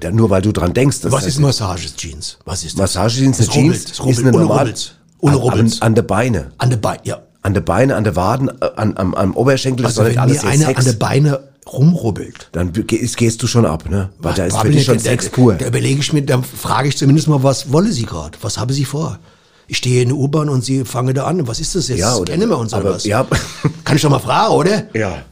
Das Nur weil du dran denkst. Das Was ist Massages Jeans? Was ist das? Massage-Jeans, Das eine Jeans, das ist eine normale. Ohne an, an, der Beine. An der Beine, ja. An der Beine, an der Waden, äh, an, am, am Oberschenkel, das Also wenn mir jetzt einer an der Beine rumrubbelt. dann gehst, gehst du schon ab, ne? Weil da ist für dich schon Sex da- pur. Da überlege ich mir, dann frage ich zumindest mal, was wolle sie gerade? Was habe sie vor? Ich stehe in der U-Bahn und sie fangen da an. Was ist das jetzt? Ja, oder- Kennen wir uns oder aber- was? ja. Kann ich doch mal fragen, oder? Ja.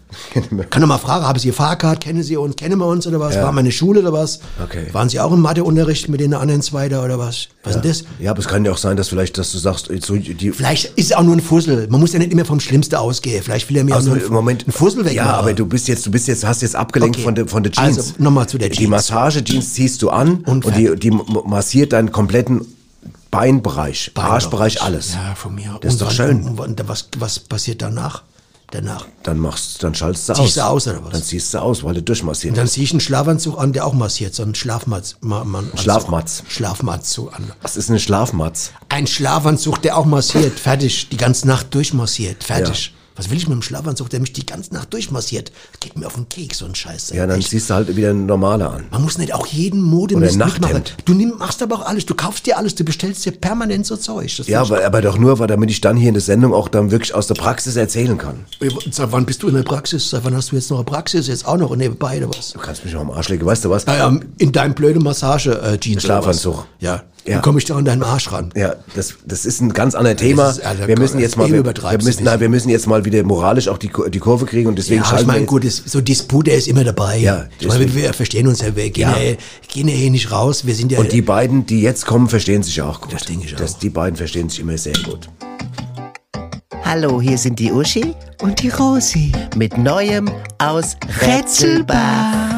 Kann doch mal fragen, haben Sie Ihr Fahrkarte? Kennen Sie uns? Kennen wir uns oder was? Ja. Waren wir in der Schule oder was? Okay. Waren Sie auch im Matheunterricht mit den anderen zwei da oder was? Was ist denn das? Ja, aber es kann ja auch sein, dass vielleicht, dass du sagst, so die, Vielleicht ist es auch nur ein Fussel. Man muss ja nicht immer vom Schlimmsten ausgehen. Vielleicht will er mir also auch nur im Moment einen Fussel wegmachen. Ja, aber du bist jetzt, du bist jetzt, hast jetzt abgelenkt Okay. von der von der Jeans. Also, nochmal zu der Die Jeans. Massage-Jeans ziehst du an Und und, die, die massiert deinen kompletten Beinbereich, Arschbereich, alles. Ja, von mir. Das ist doch schön. Und, und, was, was passiert danach? Danach. Dann machst, dann schaltest du aus. Ziehst du aus, oder was? Dann ziehst du aus, weil du durchmassiert Und dann ziehe ich einen Schlafanzug an, der auch massiert, so einen Schlafmatz. Ma, man, Schlafmatz. Schlafmatz an. Was ist eine Schlafmatz? Ein Schlafanzug, der auch massiert, fertig, die ganze Nacht durchmassiert, fertig. Was will ich mit dem Schlafanzug, der mich die ganze Nacht durchmassiert? Geht mir auf den Keks, so ein Scheiß. Ja, dann Echt. siehst du halt wieder ein normaler an. Man muss nicht auch jeden Mode Oder mitmachen. Du nimm, machst aber auch alles. Du kaufst dir alles. Du bestellst dir permanent so Zeug. Das Ja, aber, aber doch nur, weil damit ich dann hier in der Sendung auch dann wirklich aus der Praxis erzählen kann. Seit wann bist du in der Praxis? Seit wann hast du jetzt noch eine Praxis? Jetzt auch noch nebenbei oder was? Du kannst mich noch am Arsch legen, weißt du was? Naja, in deinem blöden Massage-Jeans. Schlafanzug. Ja. Ja. Dann komme ich da an deinen Arsch ran. Ja, das, das ist ein ganz anderes Thema. Das ist- Alter, wir müssen jetzt mal, eben wir, wir müssen, nein, wir müssen jetzt mal wieder moralisch auch die, die Kurve kriegen und deswegen Ja, ich schalten wir meine, gut, das, so Disput, der ist immer dabei. Ja, ich meine, wir verstehen uns ja, wir gehen Ja. ja, gehen ja hier nicht raus. Wir sind ja. Und die beiden, die jetzt kommen, verstehen sich auch gut. Das denke ich Das, auch. die beiden verstehen sich immer sehr gut. Hallo, hier sind die Uschi Und die Rosi. mit Neuem aus Rätselbach.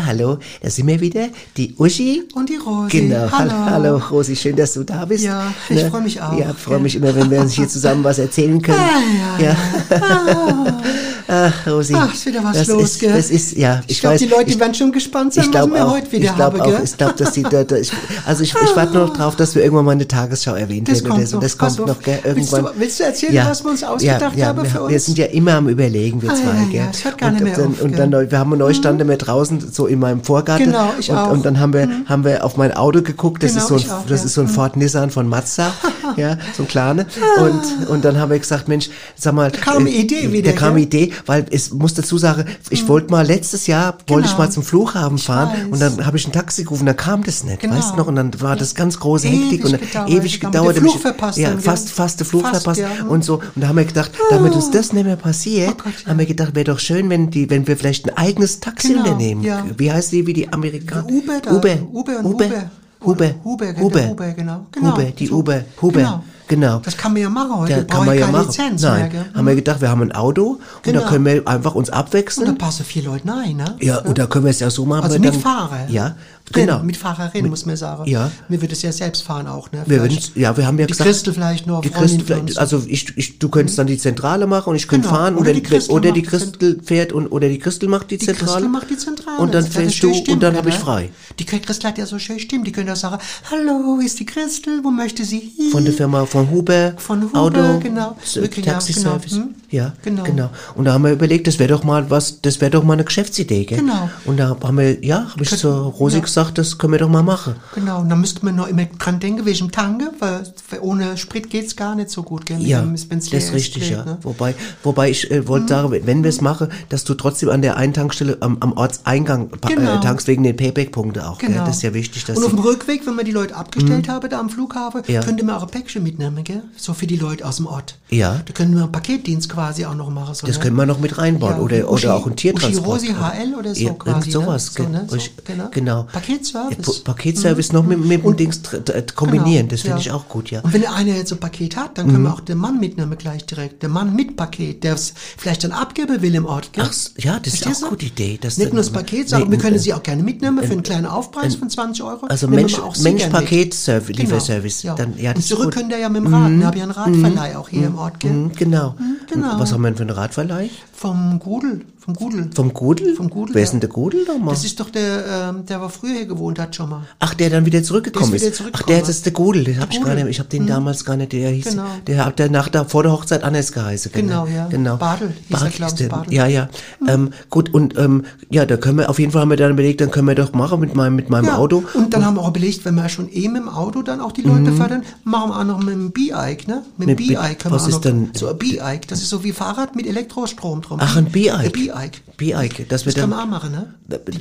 Ja, hallo, da sind wir wieder, die Uschi. Und die Rosi. Genau, hallo. Hallo. Rosi, schön, dass du da bist. Ja, ich freu mich auch. Ja, freue mich immer, wenn wir uns hier zusammen was erzählen können. Ah, ja, Ach, Rosi. Ach, ist wieder was das los, ist, gell? Das ist, ja, ich, Ich glaube, die Leute ich, werden schon gespannt sein, ich was wir auch, heute wieder ich haben, auch, gell? ich glaube, dass die, da, da, ich, also ich, ich warte noch drauf, dass wir irgendwann mal eine Tagesschau erwähnt Das werden kommt so. noch. Das kommt noch, gell, Willst du- irgendwann. willst du erzählen, was wir uns ausgedacht ja, haben wir, für Wir uns? sind ja immer am überlegen, wir Ah, zwei, ja, gell. ja, es hört gar und, nicht mehr dann, auf, und dann, wir haben neu standen wir draußen so in meinem Vorgarten. Genau, ich und, auch. Und dann haben wir, haben wir auf mein Auto geguckt, das Genau, ist so ein, das ja. ist so ein Ford Nissan von Mazda, ja, so ein kleiner. Und, und dann haben wir gesagt, Mensch, sag mal. Da kam eine Idee wieder, Da kam eine Idee, weil es muss dazu sagen, ich wollte mal letztes Jahr, wollte ich Genau. mal zum Flughafen fahren weiß. und dann habe ich ein Taxi gerufen, dann kam das nicht, Genau. weißt du noch? Und dann war das ganz große Ewig Hektik und gedauert. ewig wir gedauert. den Flug verpasst Ja, fast, fast den Flug Fast, verpasst ja. und so. Und da haben wir gedacht, damit uns das nicht mehr passiert, Oh Gott, ja. haben wir gedacht, wäre doch schön, wenn die, wenn wir vielleicht ein eigenes Taxi Genau, unternehmen. ja. Wie heißt die, wie die Amerikaner? Uber da. Uber. Uber und Uber. Uber. Huber. Huber, genau, Huber. Huber, genau. Genau. Huber, die So. Uber. Huber. Genau. Genau. Das kann man ja machen heute. Da kann man ja machen. Lizenz Nein, mehr, gell? haben wir gedacht, wir haben ein Auto und da Genau. können wir einfach uns Und da abwechseln. passen vier Leute rein, ne? Ja, und da können wir es ja so machen. Also mit dann, Fahrer. Ja, Genau. genau. Mit muss man sagen. Ja. Mir wird es ja selbst fahren auch, ne? Wir Vielleicht. würden, ja, wir haben ja die gesagt, Christel vielleicht noch, die Christel, uns. also ich, ich, du könntest dann die Zentrale machen und ich könnte Genau. fahren Oder und die Christel oder die Christel fährt und oder die Christel macht die, Die Zentrale. Christel macht die Zentrale. Und dann fährst du stimmen und dann habe ich ne? frei. Die Christel hat ja so schön stimmt. Die können ja sagen, hallo, ist die Christel, wo möchte sie hin? Von der Firma von Huber, Von Huber, Auto, genau. Wir Taxi-Service. genau, hm? Ja, Genau. genau. Und da haben wir überlegt, das wäre doch mal was, das wäre doch mal eine Geschäftsidee, gell? Genau. Und da haben wir, ja, habe ich zur Rosi ja. Gesagt, das können wir doch mal machen. Genau, und da müsste man noch immer dran denken, wegen Tanke, weil weil ohne Sprit geht's gar nicht so gut, gell? Ja, dem- das ist richtig, leer, ja. ne? Wobei, wobei ich äh, wollte sagen, wenn wir es machen, dass du trotzdem an der einen Tankstelle am, am Ortseingang pa- Genau. äh, tankst wegen den Payback-Punkten auch. Gell? Genau. Das ist ja wichtig, dass Und auf dem Rückweg, wenn wir die Leute abgestellt haben, da am Flughafen, Ja. könnte man auch ein Päckchen mitnehmen, gell? So für die Leute aus dem Ort. Ja. Da können wir einen Paketdienst quasi auch noch machen. So, das ne? können wir noch mit reinbauen Ja, oder, Uschi- oder auch ein Tiertransport. Uschi Rosi HL oder so ja, quasi, irgend sowas, ne? So, gell? ne? So, genau. genau. Paketservice. Ja, Pa- Paketservice noch mit, mit dem Dings tr- kombinieren, das finde ja. ich auch gut, ja. Mhm. Und wenn einer jetzt so ein Paket hat, dann können wir auch den Mann mitnehmen gleich direkt. Der Mann mit Paket, der es vielleicht dann abgeben will im Ort. Gell? Ach, ja, das ist Verstehst auch du? eine gute Idee. Das Nicht nur das Paket, sondern Nee, wir können sie auch gerne mitnehmen für einen kleinen Aufpreis von 20 Euro. Also Mensch, auch Mensch. Paket Service, Genau, Lieferservice. Ja. Dann, ja, Und ist zurück könnt ihr ja mit dem Rad. Wir haben ja einen Radverleih auch hier im Ort, gell? Mhm, genau. genau. Was haben wir denn für einen Radverleih? Vom Gudel. Vom Gudel. Vom Gudel? Vom Gudel, Wer ist ja. denn der Gudel nochmal? Das ist doch der, ähm, der war früher hier gewohnt hat schon mal. Ach, der dann wieder zurückgekommen Der ist wieder ist. Ach, zurückgekommen. der das ist der Gudel. Den hab ich gar nicht, ich habe den damals gar nicht, der hieß, Genau. der hat der nach der, vor der Hochzeit anders geheißen. Genau, ja. Genau. Badel hieß er, Badel glaub ist ich, der. Badel. Ja, ja. Ähm, gut, und, ähm, ja, da können wir, auf jeden Fall haben wir dann überlegt, dann können wir doch machen mit meinem, mit meinem Ja, Auto. Und dann haben wir auch überlegt, wenn wir schon eh mit dem Auto dann auch die Leute befördern, machen wir auch noch mit dem B-Ike, ne? Mit dem Mhm. B-Ike können was wir auch ist noch, denn- so ein B-Ike, das ist so wie Fahrrad mit Elektrostrom drum. Ach, ein B-Ike. B-Ike. B-Ike, dass wir Das dann, wir auch machen, ne?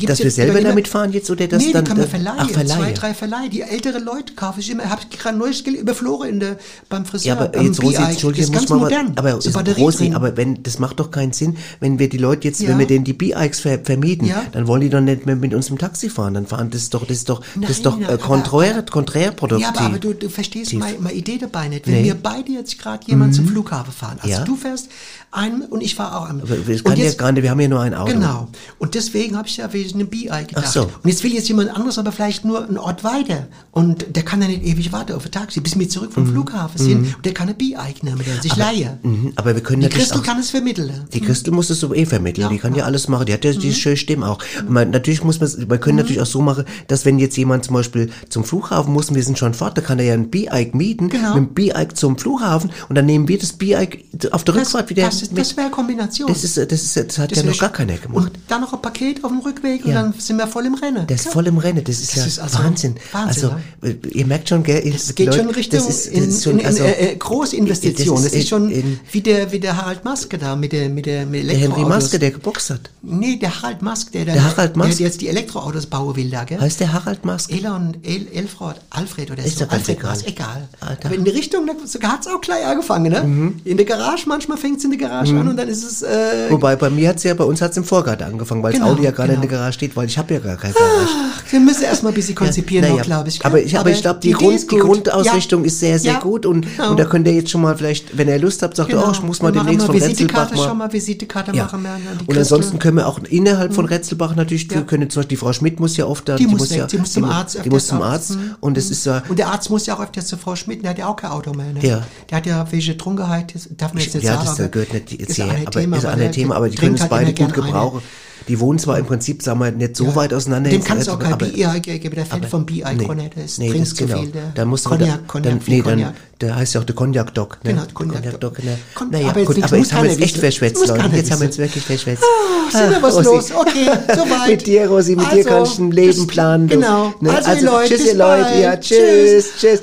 Dass wir selber über- damit fahren jetzt oder das nee, dann, können wir dann- verleihen. ach, verleihen. Zwei, drei Verleihe. Die ältere Leute kaufe ich immer. Habe ich gerade neues Geld überflogen in der, beim Friseur. Ja, aber jetzt Rosi. Das ist muss ganz man modern. aber ist Batterie Rosi, aber wenn, das macht doch keinen Sinn, wenn wir die Leute jetzt, Ja. wenn wir denen die B-Ikes ver, vermieten, Ja. dann wollen die doch nicht mehr mit uns im Taxi fahren, dann fahren, das ist doch, das ist doch, das ist doch, äh, konträr, konträrproduktiv. Ja, aber, aber du, du verstehst meine, meine Idee dabei nicht. Wenn Nee. Mhm. wir beide jetzt gerade jemanden zum Flughafen fahren, also Ja. du fährst ein und ich fahre auch am. Aber und kann ja gar nicht meine, wir haben ja nur ein Auto. Genau. Und deswegen habe ich ja wegen einem BI gedacht. Ach so. Und jetzt will jetzt jemand anderes, aber vielleicht nur einen Ort weiter. Und der kann ja nicht ewig warten auf ein Taxi, bis wir zurück vom Flughafen sind. Und der kann ein BI nehmen, der sich leihe. Mhm, aber wir können Die natürlich Christel auch, kann es vermitteln. die Christel muss es so eh vermitteln, Ja, die kann ja ja. alles machen, die hat ja Mhm. die schöne Stimme auch. Man, natürlich muss man, wir können natürlich auch so machen, dass wenn jetzt jemand zum Beispiel zum Flughafen muss und wir sind schon fort, da kann er ja ein B-Ike mieten, Genau. mit dem B-Ike zum Flughafen und dann nehmen wir das B-Ike auf der Rückfahrt wieder das, das wäre eine Kombination. Das ist, das ist, das hat ja wär noch gar keiner gemacht. Und dann noch ein Paket auf dem Rückweg und Ja. dann sind wir voll im Rennen. Der ist voll im Rennen, das ist Das ja ist also Wahnsinn. Wahnsinn, also, ihr merkt schon, gell? Es geht schon Richtung das ist, das in, ist schon, in, also, in, äh, äh, Großinvestition. das Das ist ist, schon wie, der, wie der Harald Maske da mit der mit der mit der Henry. Maske, der geboxt hat. Nee, der Harald Mask, der, Der Harald Mask? der, der jetzt die Elektroautos bauen will da, gell? Heißt der Harald Maske? Elon, El, Elfrod, Alfred oder Ist so. Alfred egal. Mask, egal. Alter. Aber in die Richtung, da- sogar hat's auch gleich angefangen, ne? Mhm. In der Garage, manchmal fängt's in der Garage an und dann ist es, äh, Wobei, bei mir hat's ja, bei uns hat's im Vorgarten angefangen, weil Genau, das Auto ja gerade in genau. der Garage steht, weil ich habe ja gar keine Garage. ach, wir müssen erstmal ein bisschen konzipieren, Ja, naja, glaube ich. Aber ich, aber ich glaube, die, Idee Grund, die. Grundausrichtung Ja. ist sehr, sehr Ja, gut und, genau. und da könnt ihr jetzt schon mal vielleicht, wenn ihr Lust habt, sagt ihr, oh, ich muss mal wir machen demnächst von Retzelbach Visitekarte mal. schon mal Visitekarte Ja. machen. Die Und ansonsten können wir auch innerhalb von Retzelbach natürlich, Ja. können zum Beispiel die Frau Schmidt muss ja oft da, Die muss weg, ja, die muss zum Arzt Die muss zum. Arzt Mhm. und es ist ja, Und der Arzt muss ja auch öfters zur Frau Schmidt, der hat ja auch kein Auto mehr. Ne? Ja. Der hat ja welche Trunkenheit, darf man jetzt nicht ja, sagen. das aber gehört nicht jetzt ist ein Thema, aber die können es beide gut gern eine. gebrauchen. Die wohnen zwar im Prinzip, sagen wir, nicht so weit auseinander. Dem kannst du auch kein BI geben, der Fan vom BI nee, Cornet, ist, nee, trinkt das zu genau. viel. Der Dann muss Cognac, dann, Cognac, dann, nee, dann, der heißt ja auch der Cognac Doc. Ne? Genau, Cognac Cognac Doc. Ne? Kon- Naja, aber jetzt gut, aber jetzt haben wir jetzt echt verschwätzt, Leute. Jetzt haben wir jetzt wirklich verschwätzt. Ah, sind wir was Rosi. los? Okay, soweit. Mit dir, Rosi, mit dir Also, kann ich ein Leben planen. Du. genau. Also, ihr Leute, tschüss, ihr Leute. Ja, tschüss, tschüss.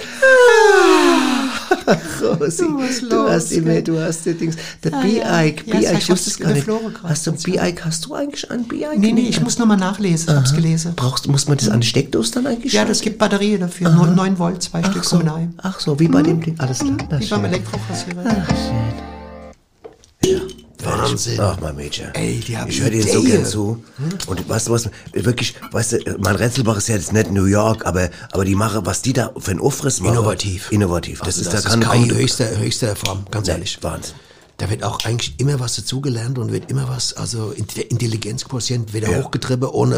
Rosi, was du los, hast immer, du hast die Dings. Der Ah, ja. B-Ike, Ja, B-Ike, ich wusste es gar nicht. Hast du ein B-Ike, hast du eigentlich ein B-Ike? Nee, nee, ich muss nochmal nachlesen, ich hab's gelesen. Brauchst, muss man das an die Steckdose dann eigentlich Ja, das gibt Batterien dafür, nur 9 Volt, zwei Stück so. Ach so, wie bei dem Ding. Alles klar. Na, Wie beim schön. Elektrofrassierer. Wahnsinn. Ach, mein Mädchen. Ey, die haben ich höre dir so gern zu. Und weißt du was, wirklich, weißt du, mein Retzelbach ist ja jetzt nicht New York, aber, aber die machen, was die da für ein Aufriss machen. Innovativ. Innovativ. Das Also ist, das da kann ist KI kommt- höchster, höchster Form, ganz Nee, ehrlich. Wahnsinn. Da wird auch eigentlich immer was dazugelernt und wird immer was, also der Intelligenzquotient wird Ja. hochgetrieben, ohne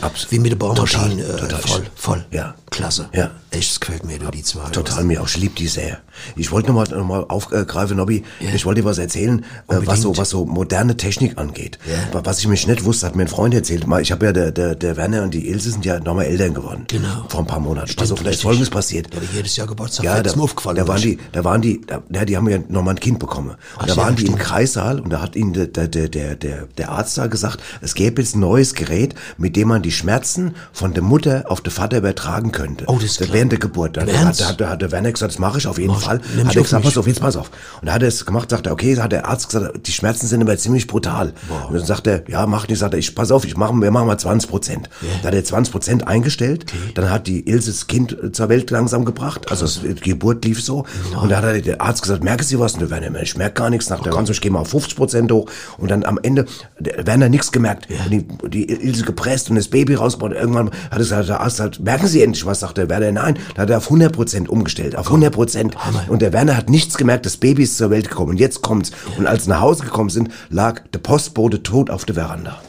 äh, Absolut. wie mit der Baumaschine. Total, äh, total. Voll, voll. Ja. Klasse. Ja. Echt, das gefällt mir, du, die zwei. Total mir auch, ich liebe die sehr. Ich wollte nochmal noch mal aufgreifen, Nobby, Ja. ich wollte dir was erzählen, äh, was so, was so moderne Technik angeht. Ja. Was ich mich nicht wusste, hat mir ein Freund erzählt. Ich habe ja, der, der, der Werner und die Ilse sind ja nochmal Eltern geworden. Genau. Vor ein paar Monaten. Stimmt, also vielleicht richtig. Folgendes passiert. Der jedes Jahr Geburtstag. Ja, da, aufgefallen. da waren die, da waren die, da, ja, die haben ja nochmal ein Kind bekommen. Und Ach da waren die im stimmt. Kreissaal und da hat ihnen der, der, der, der, der, der Arzt da gesagt, es gäbe jetzt ein neues Gerät, mit dem man die Schmerzen von der Mutter auf den Vater übertragen könnte. Oh, das ist klar. Während der Geburt. Da Ernst? hat, hat, hat der Werner gesagt, das mache ich auf jeden Mach. Fall. Hat er gesagt, pass auf, jetzt pass auf. Und da hat er es gemacht, sagt er, okay, hat der Arzt gesagt, die Schmerzen sind aber ziemlich brutal. Und dann sagt er, ja, mach nicht, sagt er, ich, pass auf, ich mache, wir machen mal 20 Prozent. Da hat er 20 Prozent eingestellt, dann hat die Ilse das Kind zur Welt langsam gebracht, also das, die Geburt lief so. Und da hat er- der Arzt gesagt, merken Sie was? Und der Werner, ich merke gar nichts. Nach der ganzen, ich gehe mal auf 50 Prozent hoch. Und dann am Ende, der Werner nichts gemerkt. Und die, die Ilse gepresst und das Baby rausgebaut. Und irgendwann hat er gesagt, der Arzt sagt, merken Sie endlich was? Sagt der Werner, nein. Da hat er auf 100 Prozent umgestellt, auf 100 Prozent. Und der Werner hat nichts gemerkt, das Baby ist zur Welt gekommen. Und jetzt kommt's. Und als sie nach Hause gekommen sind, lag der Postbote tot auf der Veranda.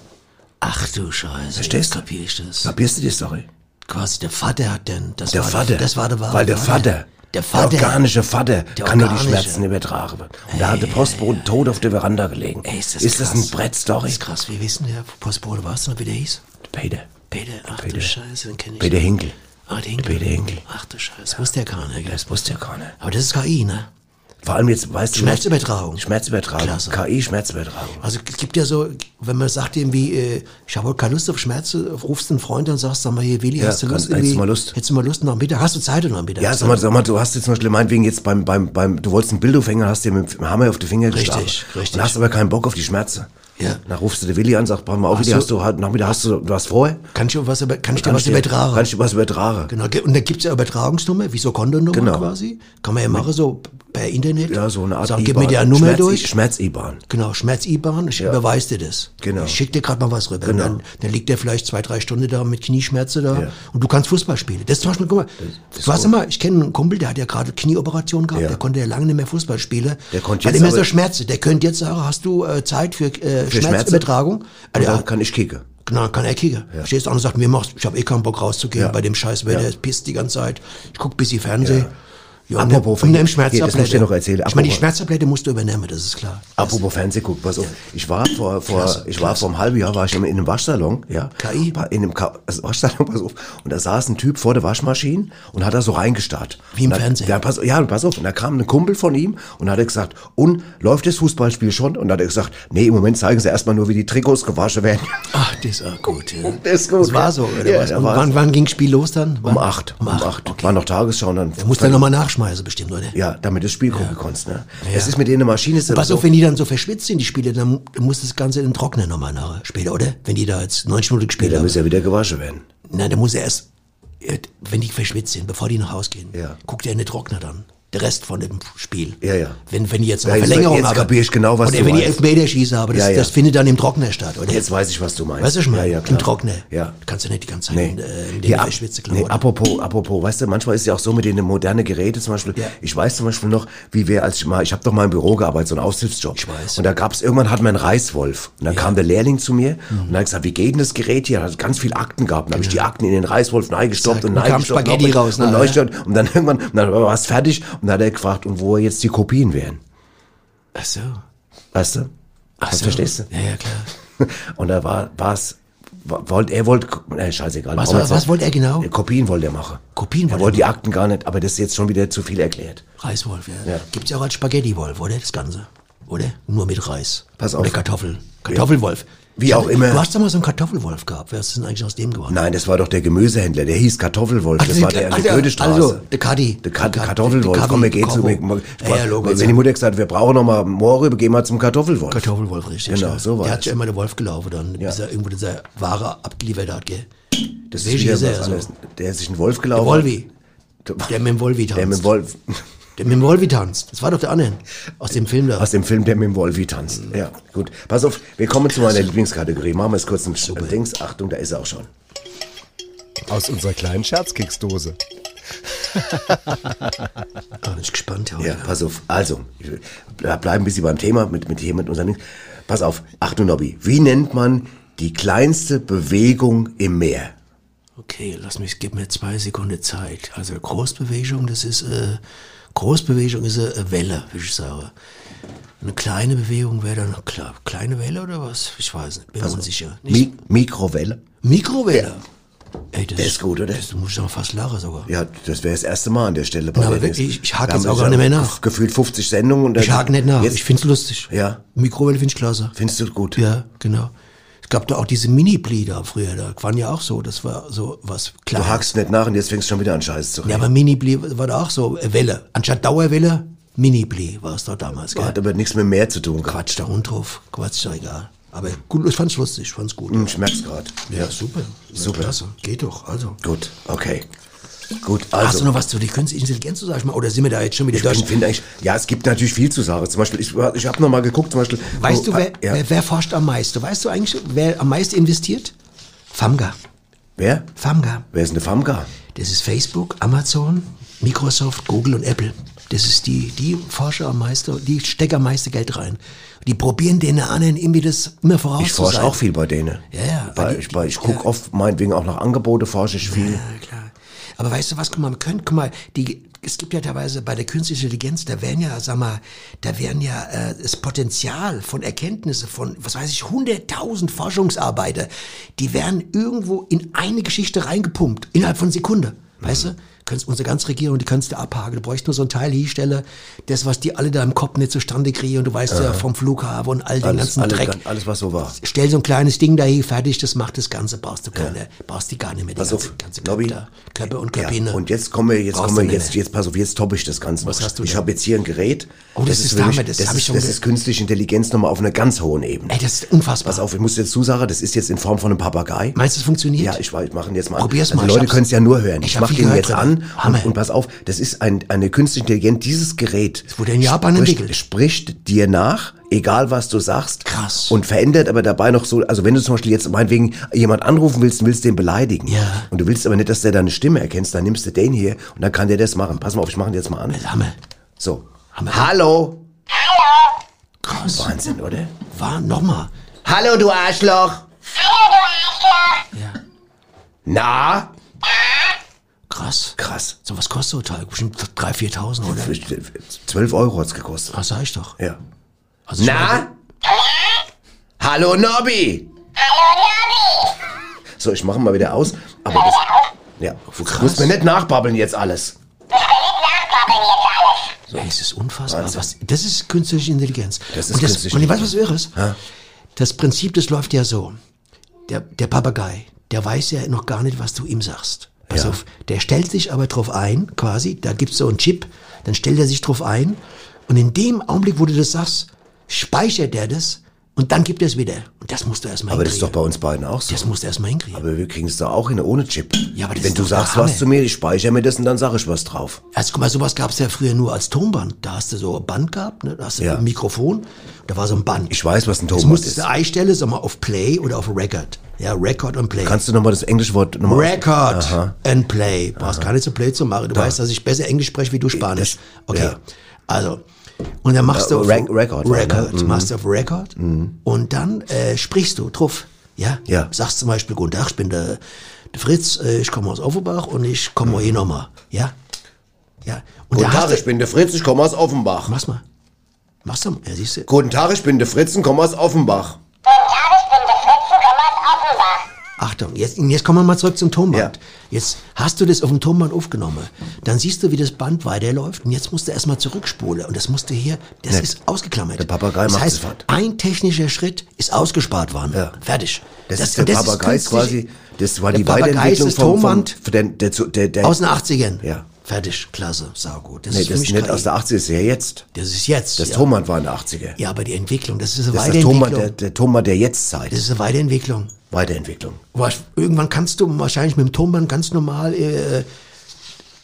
Ach du Scheiße. Verstehst du? Kapier ich das. Kapierst du die Story? Quasi der Vater hat denn, das Der war Vater. das war der wahre Weil der Vater. Der Vater. Der organische Vater Der kann nur die organische. Schmerzen übertragen. Und da hat der Postbote tot auf der Veranda gelegen. Ey, ist das krass. ein Brett-Story? Das ist krass. Wie wissen der Postbote was noch, wie der hieß? Peter. Peter. Ach Peter. du Scheiße, den kenn ich. Peter Hinkel. Ah. Peter Hinkel. Ach du Scheiße, das wusste ja keiner, gell? Das wusste ja keiner. Aber das ist KI, ne? Vor allem jetzt, weißt du... Schmerzübertragung. Schmerzübertragung. Klasse. KI, Schmerzübertragung. Also es gibt ja so, wenn man sagt irgendwie, äh, ich habe heute keine Lust auf Schmerzen, rufst einen Freund und sagst, sag mal hier, Willi, Ja, hast du kann- Lust? hättest irgendwie- du mal Lust? Hättest du mal Lust nach dem Mittag? Hast du Zeit nach dem Mittag? Ja, sag mal, sag mal, du hast jetzt zum Beispiel meinetwegen jetzt beim, beim, beim, du wolltest einen Bildaufhänger, hast dir mit dem Hammer auf die Finger Richtig, geschlagen. richtig. Und hast aber keinen Bock auf die Schmerzen. Ja. Dann rufst du den Willi an, sagst, pass mal auf, Willi, so. hast du, heute Nachmittag hast du, du hast vorher? Kann ich, dir was, über, kann ich dir was übertragen? Kann ich dir was übertragen? Genau, ge- und da gibt's ja Übertragungsnummer, wie so Kontonummer Genau. quasi. Kann man ja machen, so per Internet. Ja, so eine Art Sag, gib mir die Nummer Schmerz- durch. Schmerz-IBAN. Genau, Schmerz-IBAN, ich überweise dir das. Genau. Ich schick dir gerade mal was rüber. Genau. Dann, dann liegt der vielleicht zwei, drei Stunden da mit Knieschmerzen da Ja. und du kannst Fußball spielen. Das ist zum Beispiel, guck mal, du weißt mal, ich kenne einen Kumpel, der hat ja gerade Knieoperation gehabt, Ja. der konnte ja lange nicht mehr Fußball spielen. Der konnte weil jetzt immer aber- so Schmerzen. Der könnte jetzt sagen, hast du äh, Zeit für, äh, Für Schmerzübertragung? Also, dann kann ich kicken. Genau, kann er kicken. Ja. Stehst du an und sagt, mir macht, ich habe eh keinen Bock rauszugehen Ja. bei dem scheiß Wetter, Ja. es pisst die ganze Zeit. Ich guck bisschen Fernsehen. Ja. Und Apropos, und nimm hier, das muss ich Schmerztablette. dir noch erzählen. Ich meine, die Apropos- Schmerztablette musst du übernehmen, das ist klar. Apropos Fernseh guck, pass auf. Ich war vor, vor, Klasse, ich war klasse. vor einem halben Jahr, war ich in einem Waschsalon, ja. KI? In einem Ka also Waschsalon, pass auf. Und da saß ein Typ vor der Waschmaschine und hat da so reingestarrt. Wie im da- Fernsehen. Ja, pass, ja, pass auf. Und da kam ein Kumpel von ihm und hat er gesagt, und läuft das Fußballspiel schon? Und hat er gesagt, nee, im Moment zeigen sie erstmal nur, wie die Trikots gewaschen werden. Ach, das ist gut. Ja. Das ist gut. Das war so, oder Ja, was? Und wann, wann ging das Spiel los dann? Wann? Um acht. Um acht. War noch Tagesschau und dann. Er muss dann nochmal nachschmeißen, bestimmt, oder? Ja, damit du das Spiel gucken kannst, ne? Ja. Das ist mit denen eine Maschine. Ist Pass so- auf, wenn die dann so verschwitzt sind, die Spiele, dann muss das Ganze in den Trockner nochmal nachher später, oder? Wenn die da jetzt 90 Minuten gespielt dann haben. muss ja wieder gewaschen werden. Nein, dann muss er erst, äh, wenn die verschwitzt sind, bevor die nach Hause gehen, Ja. guckt er in den Trockner dann. Der Rest von dem Spiel. Ja, ja. Wenn, wenn die jetzt Ja, eine jetzt- Verlängerung jetzt haben. kapier ich genau, was oder du wenn die meinst. Elfmeterschieße haben, das, Ja, ja. das findet dann im Trockner statt, oder? Jetzt weiß ich, was du meinst. Weißt du schon mal? Ja, ja, Im. Trockner. Ja. Kannst du nicht die ganze Zeit Nee. in, äh, in den ab- verschwitzte nee, apropos, apropos, weißt du, manchmal ist ja auch so mit den modernen Geräten zum Beispiel. Ja. Ich weiß zum Beispiel noch, wie wir, als ich mal, ich habe doch mal im Büro gearbeitet, so einen Aushilfsjob. Ich weiß. Und da gab's irgendwann hatten wir einen Reißwolf. Und dann kam der Lehrling zu mir Mhm. und hat gesagt, wie geht denn das Gerät hier? Er hat ganz viel Akten gehabt. Dann habe ich die Akten in den Reißwolf neigestopft und und kam neigestopft. Spaghetti und raus, Und, neugestopft. und dann irgendwann, und dann war es fertig. Und dann hat er gefragt, und wo jetzt die Kopien wären. Ach so. Weißt du? Ach so. verstehst du? Ja, ja, klar. Und da war, war's, wollte, er wollte, äh, scheißegal. Was, was, was wollte er genau? Ja, Kopien wollte er machen. Kopien Er wollte wollte er die Akten gar nicht, aber das ist jetzt schon wieder zu viel erklärt. Reiswolf, ja. Ja. Gibt's ja auch als Spaghetti-Wolf, oder? Das Ganze. Oder? Nur mit Reis. Pass auf. Oder Kartoffel. Kartoffelwolf. Wie auch immer. Du hast doch mal so einen Kartoffelwolf gehabt. Wer ist denn eigentlich aus dem geworden? Nein, das war doch der Gemüsehändler, der hieß Kartoffelwolf, das Ach, war der- an der Goethestraße. also, der Kadi. Der, Ka Der Kartoffelwolf, komm, wir gehen zu, wir, Logo, wenn die Mutter gesagt hat, wir brauchen noch mal Mohrrübe, gehen wir zum Kartoffelwolf. Kartoffelwolf, richtig. Genau, ja. so war Der hat ja immer der Wolf gelaufen, dann, Ja. bis er irgendwo diese Ware abgeliefert hat, gell? Das Welcher ist wieder er, was also? anderes. Der ist sich ein Wolf gelaufen. Der Wolvi. Der, Der mit dem Wolvi tanzt. der mit dem Wolf, Der mit dem Wolvi tanzt. Das war doch der andere. Aus dem Film da. aus dem Film, der mit dem Wolfi tanzt. Ja, gut. Pass auf, wir kommen zu meiner Lieblingskategorie. Machen wir jetzt kurz ein ein Dings. Achtung, da ist er auch schon. Aus unserer kleinen Scherzkeksdose. Da bin ich gespannt heute. Ja, pass auf. Also, wir bleiben ein bisschen beim Thema mit, mit hier mit unseren Dings. Pass auf. Achtung, Nobby. Wie nennt man die kleinste Bewegung im Meer? Okay, lass mich, gib mir zwei Sekunden Zeit. Also Großbewegung, das ist, äh, Großbewegung ist eine Welle, würde ich sagen. Eine kleine Bewegung wäre dann, klar, kleine Welle oder was? Ich weiß nicht, bin mir unsicher. Nicht, Mi Mikrowelle? Mikrowelle. Ey, das, Der ist gut, oder? Das muss ich doch fast lachen sogar. Ja, das wäre das erste Mal an der Stelle. bei Na, aber wirklich, ich hake Wir jetzt auch gar nicht mehr nach. Gefühlt 50 Sendungen. Und Ich hake nicht nach, Jetzt, ich find's lustig. Ja. Mikrowelle finde ich klasse. Findest du gut? Ja, genau. Es gab da auch diese Mini-Pli da früher, da waren ja auch so, das war so was Du Kleines. hakst nicht nach und jetzt fängst du schon wieder an Scheiße zu reden. Ja, aber Mini-Pli war da auch so, äh, Welle. Anstatt Dauerwelle, Mini-Pli war es da damals, gell? Hat aber nichts mit mehr zu tun. Quatsch, der Hund drauf. Quatsch, doch egal. Aber gut, ich fand's lustig, ich fand's gut. Hm, Ich merk's gerade. Ja, super. Super. Klasse. Geht doch, also. Gut, okay. Gut, Hast du also. noch was zu der künstlichen Intelligenz zu sagen? Oder sind wir da jetzt schon wieder Ich durch? finde eigentlich, ja, es gibt natürlich viel zu sagen. Zum Beispiel, ich, ich habe noch mal geguckt, zum Beispiel. Weißt du, oh, wer, ja. wer, wer forscht am meisten? Weißt du eigentlich, wer am meisten investiert? Famga. Wer? Famga. Wer ist der Famga? Das ist Facebook, Amazon, Microsoft, Google und Apple. Das ist die, die Forscher am meisten, die stecken am meisten Geld rein. Die probieren den anderen irgendwie das immer voraus Ich forsche auch viel bei denen. Ja, ja, Weil ich, die- weil ich gucke ja. oft meinetwegen auch nach Angebote, forsche ich viel. Ja, klar. Aber weißt du was, guck mal, man könnte, guck mal, die, es gibt ja teilweise bei der künstlichen Intelligenz, da werden ja, sag mal, da werden ja äh, das Potenzial von Erkenntnisse von, was weiß ich, 100.000 Forschungsarbeiter, die werden irgendwo in eine Geschichte reingepumpt, innerhalb von Sekunde, weißt du? Könntest unsere ganze Regierung, die kannst du abhaken. Du bräuchst nur so ein Teil hinstellen, das, was die alle da im Kopf nicht zustande kriegen. Und du weißt ja vom Flughafen und all den Alles, ganzen alles, Dreck. alles, was so war. Stell so ein kleines Ding dahin, fertig, das macht das Ganze, brauchst du keine, brauchst die gar nicht mehr, die Pass ganze, auf, ganze Lobby. Körper, Körper und Ja, Körpine. und jetzt kommen wir, jetzt Brauchst kommen wir, jetzt, jetzt pass auf, jetzt toppe ich das Ganze. Was noch. hast du Ich denn? habe jetzt hier ein Gerät. Oh, das ist für mich- Hammer, das das ich ist, das ist künstliche Intelligenz nochmal auf einer ganz hohen Ebene. Ey, das ist unfassbar. Pass auf, ich muss dir dazu sagen, das ist jetzt in Form von einem Papagei. Meinst du, es funktioniert? Ja, ich, ich mache ihn jetzt mal an. Probier's also mal, die ich Leute können es ja nur hören. ich Ich, mache gehört jetzt drüber. an Hammer. und, und pass auf, das ist ein, eine künstliche Intelligenz. Dieses Gerät Das wurde in Japan spricht, entwickelt. spricht dir nach, egal was du sagst. Krass. Und verändert aber dabei noch so, also wenn du zum Beispiel jetzt meinetwegen jemand anrufen willst und willst den beleidigen. Ja. Und du willst aber nicht, dass der deine Stimme erkennst, dann nimmst du den hier und dann kann der das machen. Pass mal auf, ich mache ihn jetzt mal an. Hammer. So. Hammer. Hallo. Krass. Wahnsinn, oder? War, nochmal. Hallo, du Arschloch. Ja. Na? Krass. Krass. So was kostet so ein Teil? Bestimmt 3.000, 4.000, oder? 12 Euro hat's gekostet. Was sag ich doch? Ja. Also ich meine, Na? Hallo Nobby. So, ich mache mal wieder aus. Aber das, ja, du musst mir nicht nachbabbeln jetzt alles. Ey, es ist unfassbar. Was, das ist künstliche Intelligenz. Das ist und das, künstliche Und ich weiß, was Irres? Ja. Das Prinzip, das läuft ja so. Der, der Papagei, der weiß ja noch gar nicht, was du ihm sagst. Pass Ja. auf, der stellt sich aber drauf ein, quasi, da gibt's so einen Chip, dann stellt er sich drauf ein und in dem Augenblick, wo du das sagst, speichert er das und dann gibt es wieder. Und das musst du erstmal Aber das ist doch hinkriegen. bei uns beiden auch so. Das musst du erstmal hinkriegen. Aber wir kriegen es doch auch hin ohne Chip. Ja, aber das Wenn ist du doch sagst was zu mir, ich speichere mir das und dann sage ich was drauf. Also guck mal, sowas gab's ja früher nur als Tonband. Da hast du so ein Band gehabt, ne? da hast du Ja. ein Mikrofon, da war so ein Band. Ich weiß, was ein Tonband musstest ist. du einstellen, sag mal, auf Play oder auf Record. Ja, Record und Play. Kannst du nochmal das englische Wort nochmal Record Aha. and Play. Brauchst gar nicht so Play zu machen. Du weißt, dass ich besser Englisch spreche wie du Spanisch. Okay. ja. Also. Und dann machst du auf Rec- Record, Record, ne? Mhm. machst du auf Record und dann äh, sprichst du drauf. Ja? Ja. Sagst zum Beispiel, guten Tag, ich bin der, der Fritz, äh, ich komme aus Offenbach und ich komme mal hier nochmal. Ja? Ja. Und Guten Tag, ich bin der Fritz, ich komme aus Offenbach. mach's mal. Mach's mal. Ja, siehst du. Guten Tag, ich bin der Fritz und komme aus Offenbach. Achtung, jetzt, jetzt kommen wir mal zurück zum Tonband. Ja. Jetzt hast du das auf dem Tonband aufgenommen. Dann siehst du, wie das Band weiterläuft und jetzt musst du erstmal zurückspulen. Und das musst du hier, das Nett. ist ausgeklammert. Der Papagei das macht heißt, sofort. ein technischer Schritt ist ausgespart worden. Ja. Fertig. Das, ist der und Papagei ist quasi, das war Der die Papagei Weiterentwicklung das vom, vom, Tonband von der, der, der, der, aus den 80ern. Ja. Fertig, klasse, saugut. Das nee, ist das ist nicht aus der 80er, das ist ja jetzt. Das ist jetzt. Das ja. Tonband war in der 80er. Ja, aber die Entwicklung, das ist eine Das ist das Weiterentwicklung. Tonband der, der Tonband der Jetztzeit. das ist eine Weiterentwicklung. Weiterentwicklung. Was, irgendwann kannst du wahrscheinlich mit dem Tonband ganz normal. Äh,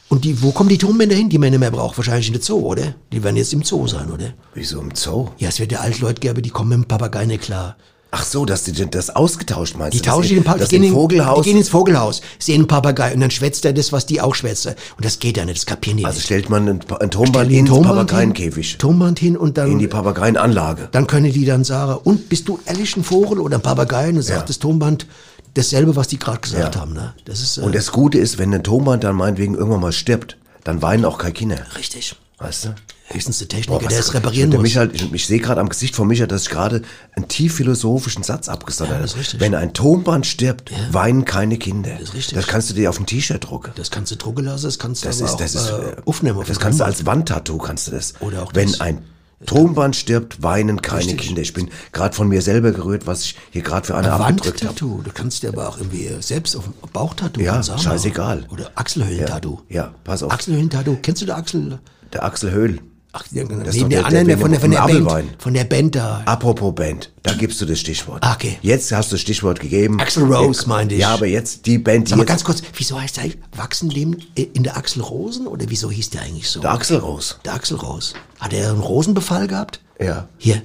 und die, wo kommen die Tonbänder hin, die man nicht mehr braucht? Wahrscheinlich in der Zoo, oder? Die werden jetzt im Zoo sein, oder? Wieso im Zoo? Ja, es wird ja alte Leute geben, die kommen mit dem Papagei nicht klar. Ach so, dass die das ausgetauscht meinst Die du? tauschen in- den die, gehen in- Vogelhaus. die gehen ins Vogelhaus, sehen einen Papagei und dann schwätzt er das, was die auch schwätzen. Und das geht ja nicht, das kapieren die also nicht. stellt man ein, Tonband in den Papageienkäfig. Tonband hin und dann, In die Papageienanlage. dann können die dann sagen, und bist du ehrlich ein Vogel oder ein Papagei? Und dann sagt Ja. das Tonband dasselbe, was die gerade gesagt Ja. haben. Ne? Das ist äh, Und das Gute ist, wenn ein Tonband dann meinetwegen irgendwann mal stirbt, dann weinen auch keine Kinder. richtig. Weißt du? Höchstens der Boah, Techniker, was- der es reparieren der muss. Michael, ich, ich sehe gerade am Gesicht von Michael, dass ich gerade einen tief philosophischen Satz abgesondert Ja, habe. Wenn ein Tonband stirbt, weinen keine Kinder. Das ist richtig. Das kannst du dir auf ein T-Shirt drucken. Das kannst du drucken lassen, das kannst du Das aber ist, auch das ist, äh, äh, aufnehmen. auf das kannst du als Wandtattoo kannst du das. Oder auch Wenn das. ein Tonband stirbt, weinen keine Richtig. Kinder. Ich bin gerade von mir selber gerührt, was ich hier gerade für eine abgedrückt habe. Wandtattoo. Du kannst dir aber auch irgendwie selbst auf dem Bauchtattoo Ja, du auch scheißegal. Oder Achselhöhlentattoo. Ja, pass auf. Achselhöhlentattoo. Kennst du der Achsel? Der Axel Höhl. Ach, neben doch der der- anderen, der von der, von der Band. Von der Band da. Apropos Band, da gibst du das Stichwort. Ah, okay. Jetzt hast du das Stichwort gegeben. Axl Rose, meinte ich. Ja, aber jetzt die Band, die Sag mal jetzt, ganz kurz, wieso heißt der eigentlich Wachsenleben in der Axel Rosen? Oder wieso hieß der eigentlich so? der Axel Rose. Der Axel Rose. Hat er einen Rosenbefall gehabt? Ja. Hier.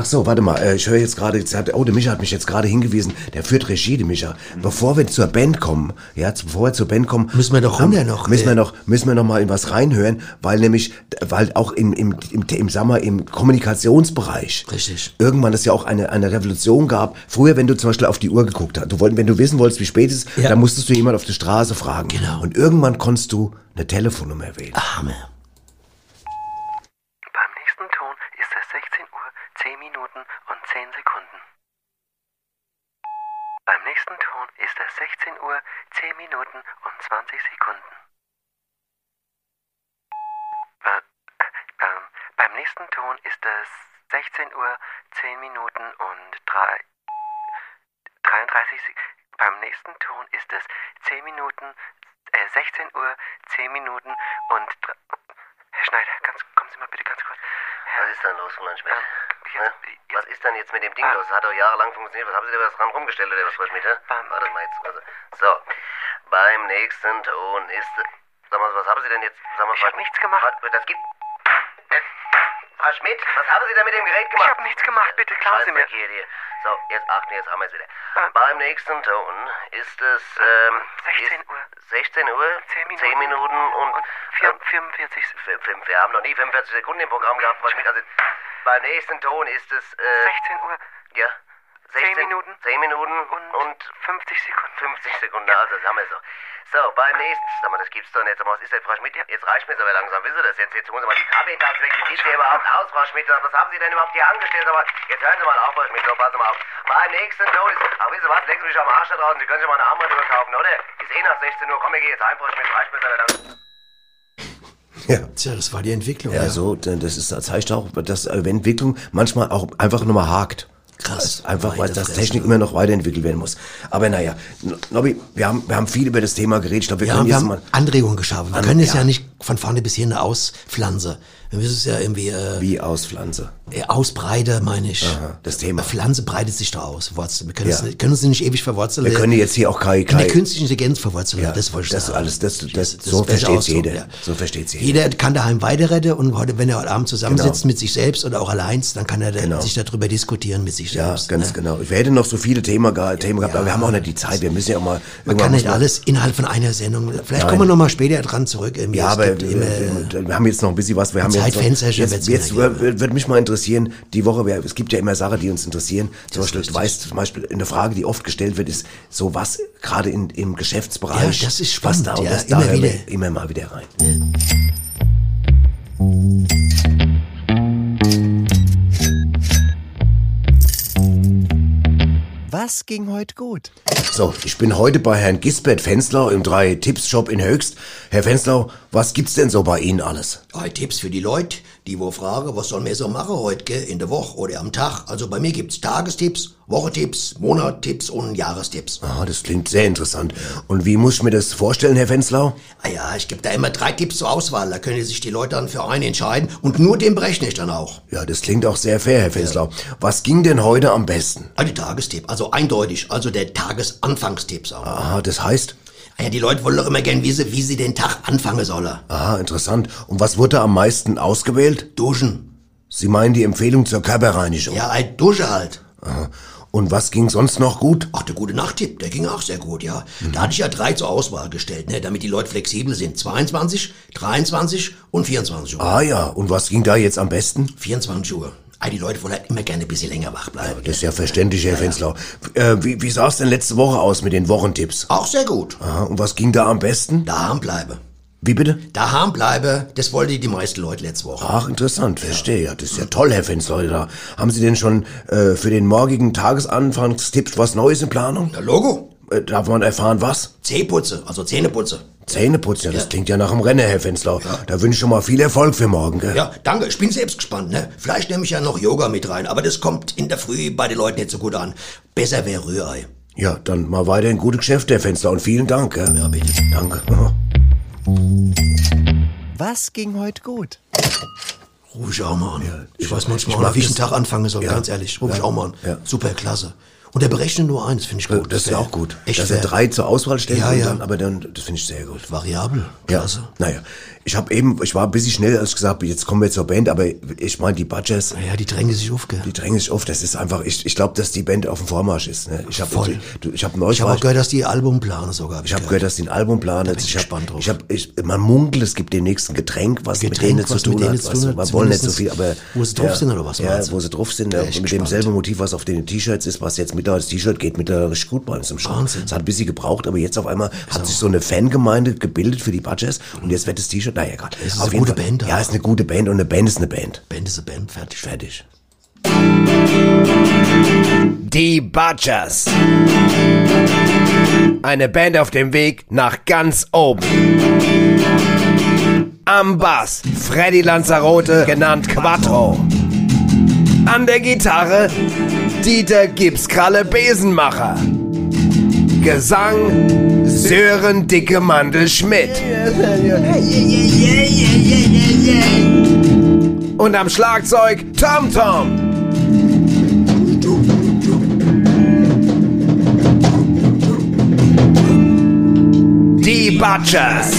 Ach so, warte mal, äh, ich höre jetzt gerade, jetzt hat- oh, der Micha hat mich jetzt gerade hingewiesen, der führt Regie, der Micha. Bevor wir zur Band kommen, ja, bevor wir zur Band kommen, Müssen wir doch ähm, runter noch, Müssen wir noch, müssen wir noch mal in was reinhören, weil nämlich, weil auch im, im, im, im Sommer im Kommunikationsbereich Richtig. irgendwann es ja auch eine, eine Revolution gab. Früher, wenn du zum Beispiel auf die Uhr geguckt hast, du wollt, wenn du wissen wolltest, wie spät es ist, Ja. dann musstest du jemand auf der Straße fragen. Genau. Und irgendwann konntest du eine Telefonnummer wählen. Hammer. Beim nächsten Ton ist es 16 Uhr, 10 Minuten und 10 Sekunden. Beim nächsten Ton ist es 16 Uhr, 10 Minuten und 20 Sekunden. Äh, ähm, beim nächsten Ton ist es 16 Uhr, 10 Minuten und 3, 33 Sekunden. Beim nächsten Ton ist es 10 Minuten, äh, 16 Uhr, 10 Minuten und... dr- Herr Schneider, ganz, kommen Sie mal bitte ganz kurz. Herr, Was ist denn los, Mann Schmidt? Ähm? Was ist denn jetzt mit dem Ding Ah. los? Das hat doch jahrelang funktioniert. Was haben Sie da was dran rumgestellt oder was, Frau Schmidt? hä? Beim- Warte mal jetzt. Also, so, beim nächsten Ton ist... Sag mal, was haben Sie denn jetzt? Sag mal, Ich hab nichts gemacht. Das gibt... Äh, Frau Schmidt, was haben Sie denn mit dem Gerät gemacht? Ich hab nichts gemacht, bitte klauen Sie mir. Hier, hier. So, jetzt achten, jetzt haben wir es wieder. Beim nächsten Ton ist es... Ähm, 16 ist Uhr. 16 Uhr, 10 Minuten. 10 Minuten und... Vier, ähm, 45 fünf- fünf. Wir haben noch nie 45 Sekunden im Programm gehabt, Frau Schmidt. Also, beim nächsten Ton ist es... Äh, 16 Uhr. Ja. 10 Minuten. 10 Minuten Und, und 50 Sekunden. 50 Sekunden, also das haben wir so. So, beim nächsten, sag mal, das gibt's doch nicht. Was ist denn, Frau Schmidt? Jetzt reicht mir so langsam, wissen Sie das jetzt? Jetzt holen Sie mal die Kaffeetasse weg. Wie sieht sie überhaupt aus, Frau Schmidt? Was haben Sie denn überhaupt hier angestellt? Aber jetzt hören Sie mal auf, Frau Schmidt, so, passen Sie mal auf. Beim nächsten Ton ist, ach, wissen Sie was, lecken Sie mich am Arsch da draußen. Sie können sich mal eine Armband überkaufen, oder? Ist eh nach 16 Uhr. Komm, wir gehen jetzt heim, Frau Schmidt. Reicht mir so langsam. Ja. Tja, das war die Entwicklung. Ja, so, das ist, das heißt auch, dass äh, Entwicklung manchmal auch einfach nur mal hakt. Krass. Einfach, weil das. Technik immer noch weiterentwickelt werden muss. Aber naja, Nobby, wir haben, wir haben viel über das Thema geredet. Ich glaube, wir Ja, können wir jetzt haben mal, Anregungen geschaffen. Wir An- können es ja. ja nicht von vorne bis hinten auspflanzen. Wir müssen es ja irgendwie äh, wie aus Pflanze. äh, ausbreiten, meine ich. Aha, das Thema. Eine Pflanze breitet sich da aus, Wurzeln. Wir können, es Ja. nicht, können uns nicht ewig verwurzeln. Wir können jetzt hier auch kein, in kein der künstlichen Intelligenz verwurzeln. ja, das wollte ich das sagen. alles, das, das, Das- so ist Ausdruck, jeder. ja. So versteht's jeder. Jeder kann daheim weiterretten und heute, wenn er heute Abend zusammensitzt Genau. mit sich selbst oder auch allein, dann kann er Genau. sich darüber diskutieren mit sich Ja, selbst. ganz ne? genau. Wir hätten noch so viele Themen, gehabt, Themen gehabt, aber wir haben auch nicht die Zeit. Wir müssen ja auch mal. Man kann nicht alles innerhalb von einer Sendung. Vielleicht Nein. kommen wir noch mal später dran zurück. Irgendwie. Ja, Es aber wir, wir, wir haben jetzt noch ein bisschen was. Wir haben jetzt, noch, Zeitfensterchen jetzt, jetzt wird mich mal interessieren, die Woche, es gibt ja immer Sachen, die uns interessieren. Zum Beispiel, du weißt, zum Beispiel eine Frage, die oft gestellt wird, ist so was gerade in, im Geschäftsbereich. Ja, das ist was spannend, da, und ja, das, immer da wieder. immer mal wieder rein. Was ging heute gut? So, ich bin heute bei Herrn Gisbert Fenslau im Drei-Tipps-Shop in Höchst. Herr Fenslau, was gibt's denn so bei Ihnen alles? Drei Tipps für die Leute, die wo fragen, was sollen wir so machen heute, gell, in der Woche oder am Tag. Also bei mir gibt's Tagestipps, Wochentipps, Monattipps und Jahrestipps. Ah, das klingt sehr interessant. Und wie muss ich mir das vorstellen, Herr Fenslau? Ah ja, ich gebe da immer drei Tipps zur Auswahl. Da können sich die Leute dann für einen entscheiden und nur den berechne ich dann auch. Ja, das klingt auch sehr fair, Herr Fenslau. Was ging denn heute am besten? Ah, die Tagestipp, also eindeutig, also der Tagesanfangstipps auch. Aha, das heißt? Ah ja, die Leute wollen doch immer gern wissen, wie sie den Tag anfangen sollen. Aha, interessant. Und was wurde am meisten ausgewählt? Duschen. Sie meinen die Empfehlung zur Körperreinigung? Ja, ein Dusche halt. Aha. Und was ging sonst noch gut? Ach, der gute Nachttipp, der ging auch sehr gut, ja. Da hatte ich ja drei zur Auswahl gestellt, ne, damit die Leute flexibel sind. 22, 23 und 24 Uhr. Ah ja, und was ging da jetzt am besten? 24 Uhr. Ah, die Leute wollen halt immer gerne ein bisschen länger wach bleiben. Das ist ja verständlich, Herr Fenslau. Äh, wie wie sah es denn letzte Woche aus mit den Wochentipps? Auch sehr gut. Aha, und was ging da am besten? Daheim bleibe. Wie bitte? Daheim bleibe, das wollte die meisten Leute letzte Woche. Ach, interessant, verstehe. Ja, das ist ja toll, Herr Fenslau. Da. Haben Sie denn schon äh, für den morgigen Tagesanfangstipp was Neues in Planung? Der Logo? Äh, darf man erfahren, was? Zehputze, also Zähneputze. Zähneputzen, ja, das Ja. klingt ja nach dem Rennen, Herr Fenslau. Da wünsche ich schon mal viel Erfolg für morgen, gell? Ja, danke, ich bin selbst gespannt, ne? Vielleicht nehme ich ja noch Yoga mit rein, aber das kommt in der Früh bei den Leuten nicht so gut an. Besser wäre Rührei. Ja, dann mal weiter in gute Geschäfte, Herr Fenslau, und vielen Dank, gell? Ja, bitte. Danke. Was ging heute gut? Ruf ich auch mal an. ich, ich- weiß manchmal ich auch mag nicht, wie ich das- den Tag anfangen soll, Ja. ganz ehrlich. Ruf ich Ja. auch mal an. Ja. Super klasse. Und der berechnet nur eins, finde ich gut. Das ist ja auch gut. Echt Dass er drei zur Auswahl stellt, Ja, ja. Dann, aber dann, das finde ich sehr gut. Variabel. Ja, Klasse. naja. Ich habe eben, ich war ein bisschen schnell, als ich gesagt habe, jetzt kommen wir zur Band, aber ich meine, die Budgets, Ja, die drängen sich auf, gell? die drängen sich auf. Das ist einfach, ich, ich glaube, dass die Band auf dem Vormarsch ist. Ne? Ich habe Voll. ich Ich habe auch gehört, dass die Album planen sogar. Ich habe gehört, dass die ein Album planen. bin ich Ich habe, gespannt drauf. ich habe, ich, man munkelt, es gibt demnächst ein Getränk, was mit Getränk, denen zu was tun mit denen hat. zu weißt tun du. Man wollen nicht so viel, aber wo sie drauf sind oder was Ja, wo sie drauf sind. Ja, Ja, echt mit demselben Motiv, was auf den T-Shirts ist, was jetzt mittlerweile das T-Shirt geht mittlerweile richtig gut bei uns im Shop. Wahnsinn. Es hat ein bisschen gebraucht, aber jetzt auf einmal hat sich so eine Fangemeinde gebildet für die Budgets und jetzt wird das T-Shirt, naja, egal. Es ist Auf eine gute Fall- Band, Ja, ist eine gute Band und eine Band ist eine Band. Band ist eine Band, fertig. Fertig. Die Badgers. Eine Band auf dem Weg nach ganz oben. Am Bass Freddy Lanzarote, genannt Quattro. An der Gitarre Dieter Gipskralle Besenmacher. Gesang Sören Dicke Mandel Schmidt. Und am Schlagzeug Tom Tom. Die Butchers.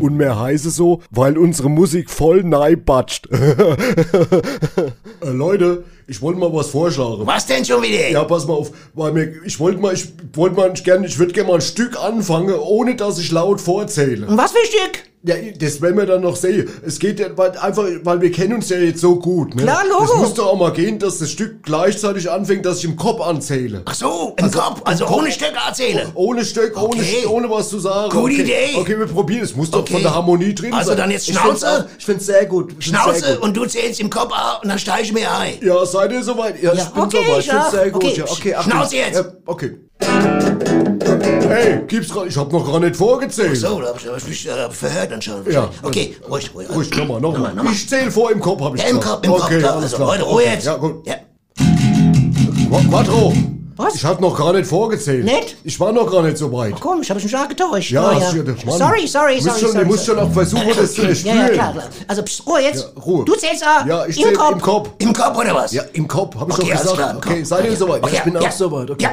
Und mehr heiße so, weil unsere Musik voll neibatscht. äh, Leute, ich wollte mal was vorschlagen. Was denn schon wieder? Ja, pass mal auf, weil mir, ich wollte mal, ich wollte mal gerne, ich würde gerne mal ein Stück anfangen, ohne dass ich laut vorzähle. Und was für ein Stück? Ja, das werden wir dann noch sehen. Es geht ja einfach, weil wir kennen uns ja jetzt so gut. Ne? Klar, Logo. Es muss doch auch mal gehen, dass das Stück gleichzeitig anfängt, dass ich im Kopf anzähle. Ach so, im Kopf, also Kopf. ohne Stück erzählen. Ohne Stück, ohne, Okay. ohne was zu sagen. Gute okay. Idee. Okay, wir probieren es. Muss doch Okay. von der Harmonie drin Also sein. dann jetzt Schnauze. Ich finde es sehr gut. Find's sehr Schnauze gut. und du zählst im Kopf an und dann steige ich mir ein. Ja, seid ihr soweit? Ja, Ja, ich bin okay, soweit. ich finde auch. sehr gut. Okay, Ja, okay. Schnauze jetzt. Ja, okay. Hey, gib's grad. Ich hab noch gar nicht vorgezählt. So, da hab ich, hab ich mich äh, verhört dann schon. Ja. Okay, ruhig, ruhig. Ruhig, nochmal, nochmal. Nochmal. Ich zähl vor im Kopf, hab ich Ja, im. Kopf, im Kopf, okay, klar. Also, klar. Leute, Ruhe okay. jetzt. Ja, gut. Ja. Qu- Quattro. Was? Ich hab noch gar nicht vorgezählt. Nicht? Ich war noch gar nicht so weit. Komm, ich habe mich schon getäuscht. Ja, Oh, hast du- Mann. Sorry, sorry, Du musst sorry. schon- sorry, du musst schon auch versuchen, das zu Ja, ja, erspüren. klar, klar. Also, pst, Ruhe jetzt. Ja, Ruhe. Du zählst A. Ja, ich im zähl Kopf. im Kopf. Im Kopf oder was? Ja, im Kopf, hab ich Okay, doch gesagt. klar, okay, seid ihr Okay, soweit? okay, ich bin ja. auch soweit. Okay.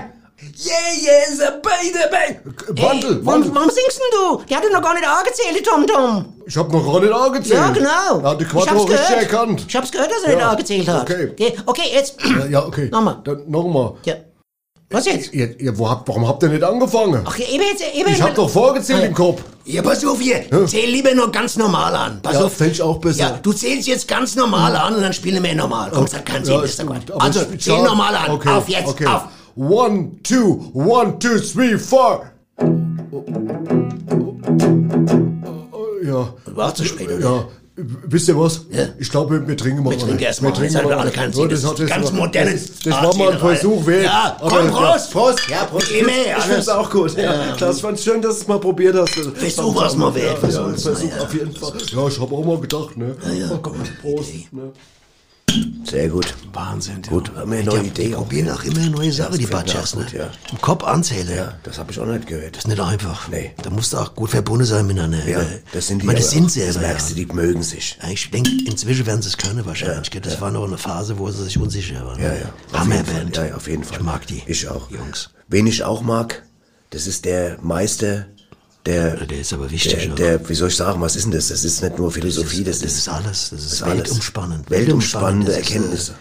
Ja. Yeah, yes, a baby. Wandel, Ey, warum, Wandel. warum singst denn du? Der hat doch noch gar nicht angezählt, die Tom-Tom. Ich hab noch gar nicht angezählt. Ja, genau. Da hat die Ich Quattro hab's richtig gehört. erkannt. Ich hab's gehört, dass er nicht Ja, angezählt hat. okay. Okay, okay jetzt. Ja, ja, okay. Nochmal. Dann nochmal. Ja. Was jetzt? Ihr, ihr, wo habt, warum habt ihr nicht angefangen? Ach, eben jetzt, eben ich hab doch vorgezählt Ja. im Kopf. Ja, pass auf hier. Zähl lieber nur ganz normal an. Pass Ja, auf. ich auch besser. Ja, du zählst jetzt ganz normal an und dann spielen wir normal. Komm, das hat keinen Sinn, Ja, das ist ist gut, Quatsch. aber Also, zähl normal an. Okay, Auf jetzt, okay. auf. One, two, one, two, three, four. Ja. War zu spät, oder? Ja. Wisst ihr was? Ja. Ich glaube, wir trinken mal. Wir trinken erst mal. Wir trinken mal. alle keinen Ja, Sinn. Das hat ist ganz moderne Das, das war mal ein. Versuch wert. Ja, Aber- komm, Prost. Prost. Ja, Prost. Ich alles. finde es auch gut. Ja. Das fand schön, dass du es mal probiert hast. Versuch war's mal wert, Ja, soll's, Versuch ja. auf jeden Fall. Ja, ich habe auch mal gedacht, ne? ja, Oh Gott, Prost. Ne? Sehr gut. Wahnsinn. Gut, haben wir eine neue Idee. Die probieren auch immer eine neue Sache, die auch Ne? gut, ja. Im Kopf anzählen. Ja, das habe ich auch nicht gehört. Das ist nicht einfach. Nee. Da musst du auch gut verbunden sein miteinander. Ja, das sind die. Ich meine, das sind sie Das aber, merkst du, ja. die mögen sich. Ja, Ich denke, inzwischen werden sie es können wahrscheinlich. gell? das war noch eine Phase, wo sie sich unsicher waren. Ja, ja. Auf Hammerband. Ja, ja, auf jeden Fall. Ich mag die. Ich auch. Jungs. Wen ich auch mag, das ist der Meister, der, Der ist aber wichtig. der, ja. der, wie soll ich sagen, was ist denn das? Das ist nicht nur Philosophie, das, das ist alles. Das ist, alles. weltumspannend. Weltumspannende ist, Erkenntnisse.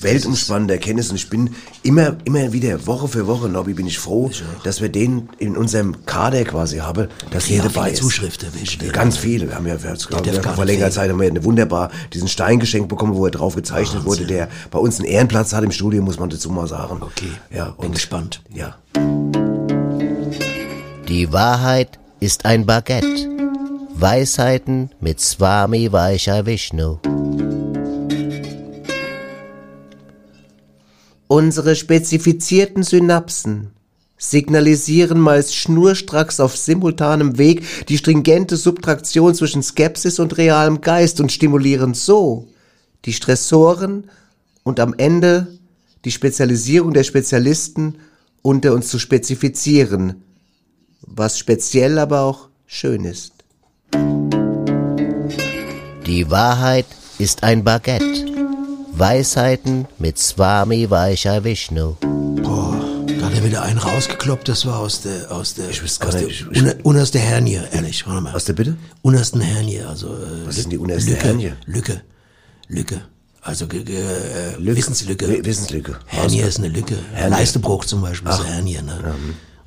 Weltumspannende Erkenntnisse. Und ich bin immer, immer wieder, Woche für Woche, Nobby, bin ich froh, dass wir den in unserem Kader quasi haben, dass er dabei viele ist. Zuschriften, Ganz viele. Wir haben ja, wir haben, gar vor längerer. Zeit haben wir eine wunderbar diesen Stein geschenkt bekommen, wo er drauf gezeichnet wurde, der bei uns einen Ehrenplatz hat im Studio, muss man dazu mal sagen. Okay. Ja, Bin und, gespannt. ja. Die Wahrheit ist ein Baguette. Weisheiten mit Swami Vaishya Vishnu. Unsere spezifizierten Synapsen signalisieren meist schnurstracks auf simultanem Weg die stringente Subtraktion zwischen Skepsis und realem Geist und stimulieren so die Stressoren und am Ende die Spezialisierung der Spezialisten unter uns zu spezifizieren, was speziell aber auch schön ist. Die Wahrheit ist ein Baguette. Weisheiten mit Swami Vaishya Vishnu. Boah, da hat er wieder einen rausgekloppt, das war aus der, aus der, Ich wüsste aus gar der nicht, ich- unter, unterste Hernie, ehrlich, warte mal. Aus der Bitte? Untersten Hernie, also, äh, Was ist denn die unterste Lücke, Hernie? Lücke, Lücke. Also, äh, Wissenslücke. Wi- Wissenslücke. Hernie ist eine Lücke. Hernie. Leistebruch zum Beispiel ist eine Hernie, ne?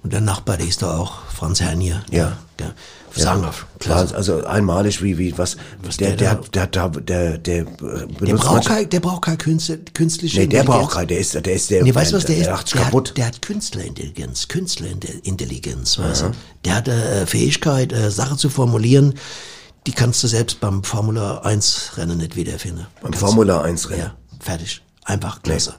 Und der Nachbar, der ist da auch, Franz Hernie. Ja. ja. Sagenhaft. Klar, also einmalig wie, wie, was, der, der der, der, der, der, der, äh, Der benutzt braucht, kein, der braucht keine Künste, künstliche Nee, der braucht keinen, der ist, der ist der, Nee, weißt du was, der, ist, macht der, kaputt. Hat, der hat Künstlerintelligenz, Künstlerintelligenz, weißt du. Der hat äh, Fähigkeit, äh, Sachen zu formulieren, die kannst du selbst beim Formula 1 Rennen nicht wiederfinden. Beim Kannst- Formula 1 Rennen. Ja, fertig. Einfach klasse.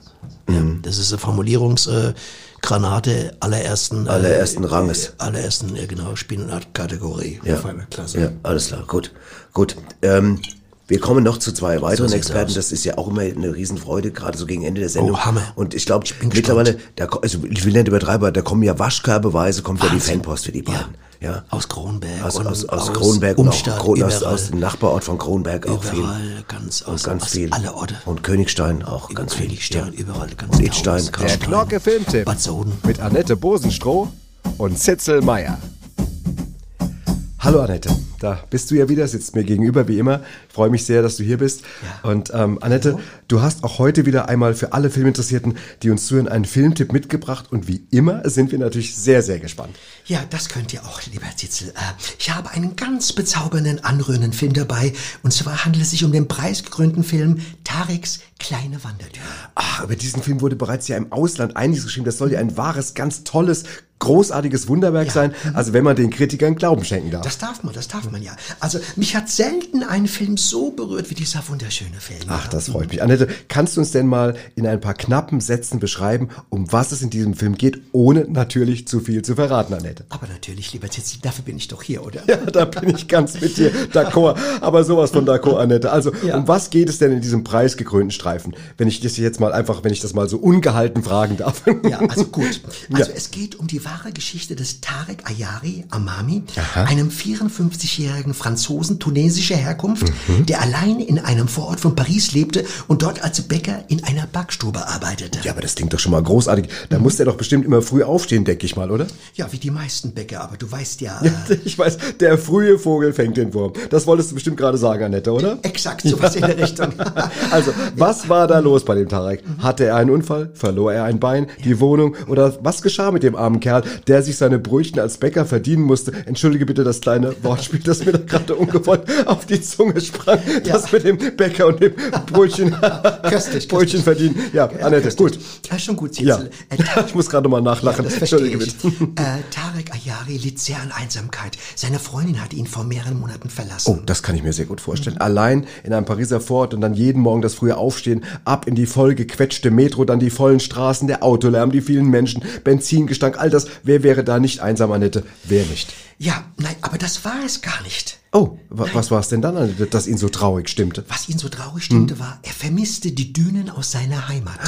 Ja, das ist eine Formulierungsgranate äh, Granate allerersten, äh, Allerersten Ranges. allerersten, ja genau, Spielartkategorie. Ja. Klasse. Ja, alles klar, gut. Gut. Ähm, wir kommen noch zu zwei weiteren So Experten. Das ist ja auch immer eine Riesenfreude, gerade so gegen Ende der Sendung. Oh, Hammer. Und ich glaube, mittlerweile, da, also ich will nicht übertreiben, aber da kommen ja waschkörbeweise, kommt ja die Wahnsinn. Fanpost für die beiden. Ja. Aus Kronberg. Aus, und aus, aus Kronberg und auch Umstadt, Kron, aus, überall. aus dem Nachbarort von Kronberg auch viel. Überall, ganz, aus, Und ganz aus viel. alle Orte. Und Königstein auch ganz viel. Königstein, überall, ganz Und Graf- Der Knorke Filmtipp mit Annette Bosenstroh und Zitzel Meier. Hallo Annette, da bist du ja wieder, sitzt mir gegenüber wie immer. Ich freue mich sehr, dass du hier bist. Und ähm, Annette, du hast auch heute wieder einmal für alle Filminteressierten, die uns zuhören, einen Filmtipp mitgebracht. Und wie immer sind wir natürlich sehr, sehr gespannt. Ja, das könnt ihr auch, lieber Zitzel. Äh, Ich habe einen ganz bezaubernden, anrührenden Film dabei. Und zwar handelt es sich um den preisgekrönten Film Tareks kleine Wandertür. Ach, über diesen Film wurde bereits ja im Ausland einiges geschrieben. Das soll ja ein wahres, ganz tolles, großartiges Wunderwerk sein. Also wenn man den Kritikern Glauben schenken darf. Das darf man, das darf man ja. Also mich hat selten ein Film so berührt wie dieser wunderschöne Film. Ach, das freut mich. Annette, kannst du uns denn mal in ein paar knappen Sätzen beschreiben, um was es in diesem Film geht, ohne natürlich zu viel zu verraten, Annette? Aber natürlich, lieber Zitzel, dafür bin ich doch hier, oder? Ja, da bin ich ganz mit dir d'accord. Aber sowas von d'accord, Annette. Also, um was geht es denn in diesem preisgekrönten Streifen? Wenn ich das jetzt mal einfach, wenn ich das mal so ungehalten fragen darf. Ja, also gut. Also Ja. es geht um die wahre Geschichte des Tarek Ayari Amami, Aha. einem 54-jährigen Franzosen tunesischer Herkunft, Mhm. der alleine in einem Vorort von Paris lebte und dort als Bäcker in einer Backstube arbeitete. Ja, aber das klingt doch schon mal großartig. Da muss der doch bestimmt immer früh aufstehen, denke ich mal, oder? Ja, wie die meisten Bäcker, aber du weißt ja... Ja, ich weiß, der frühe Vogel fängt den Wurm. Das wolltest du bestimmt gerade sagen, Annette, oder? Exakt, sowas in der Richtung. Also, was war da los bei dem Tarek? Hatte er einen Unfall? Verlor er ein Bein? Die Wohnung? Oder was geschah mit dem armen Kerl, der sich seine Brötchen als Bäcker verdienen musste? Entschuldige bitte das kleine Wortspiel, das mir da gerade ungewollt auf die Zunge sprang. Das mit dem Bäcker und dem Brötchen, Brötchen verdienen. Ja, Annette, gut. Ja, schon gut, Ja, Zitzel. Äh, ich muss gerade mal nachlachen. Ja, das verstehe ich. Äh, Tarek Ayari litt sehr an Einsamkeit. Seine Freundin hatte ihn vor mehreren Monaten verlassen. Oh, das kann ich mir sehr gut vorstellen. Allein in einem Pariser Fort und dann jeden Morgen das frühe Aufstehen, ab in die vollgequetschte Metro, dann die vollen Straßen, der Autolärm, die vielen Menschen, Benzingestank, all das. Wer wäre da nicht einsam, Annette? Wer nicht? Ja, nein, aber das war es gar nicht. Oh, wa was war es denn dann, Annette, das ihn so traurig stimmte? Was ihn so traurig stimmte, Hm. war, er vermisste die Dünen aus seiner Heimat.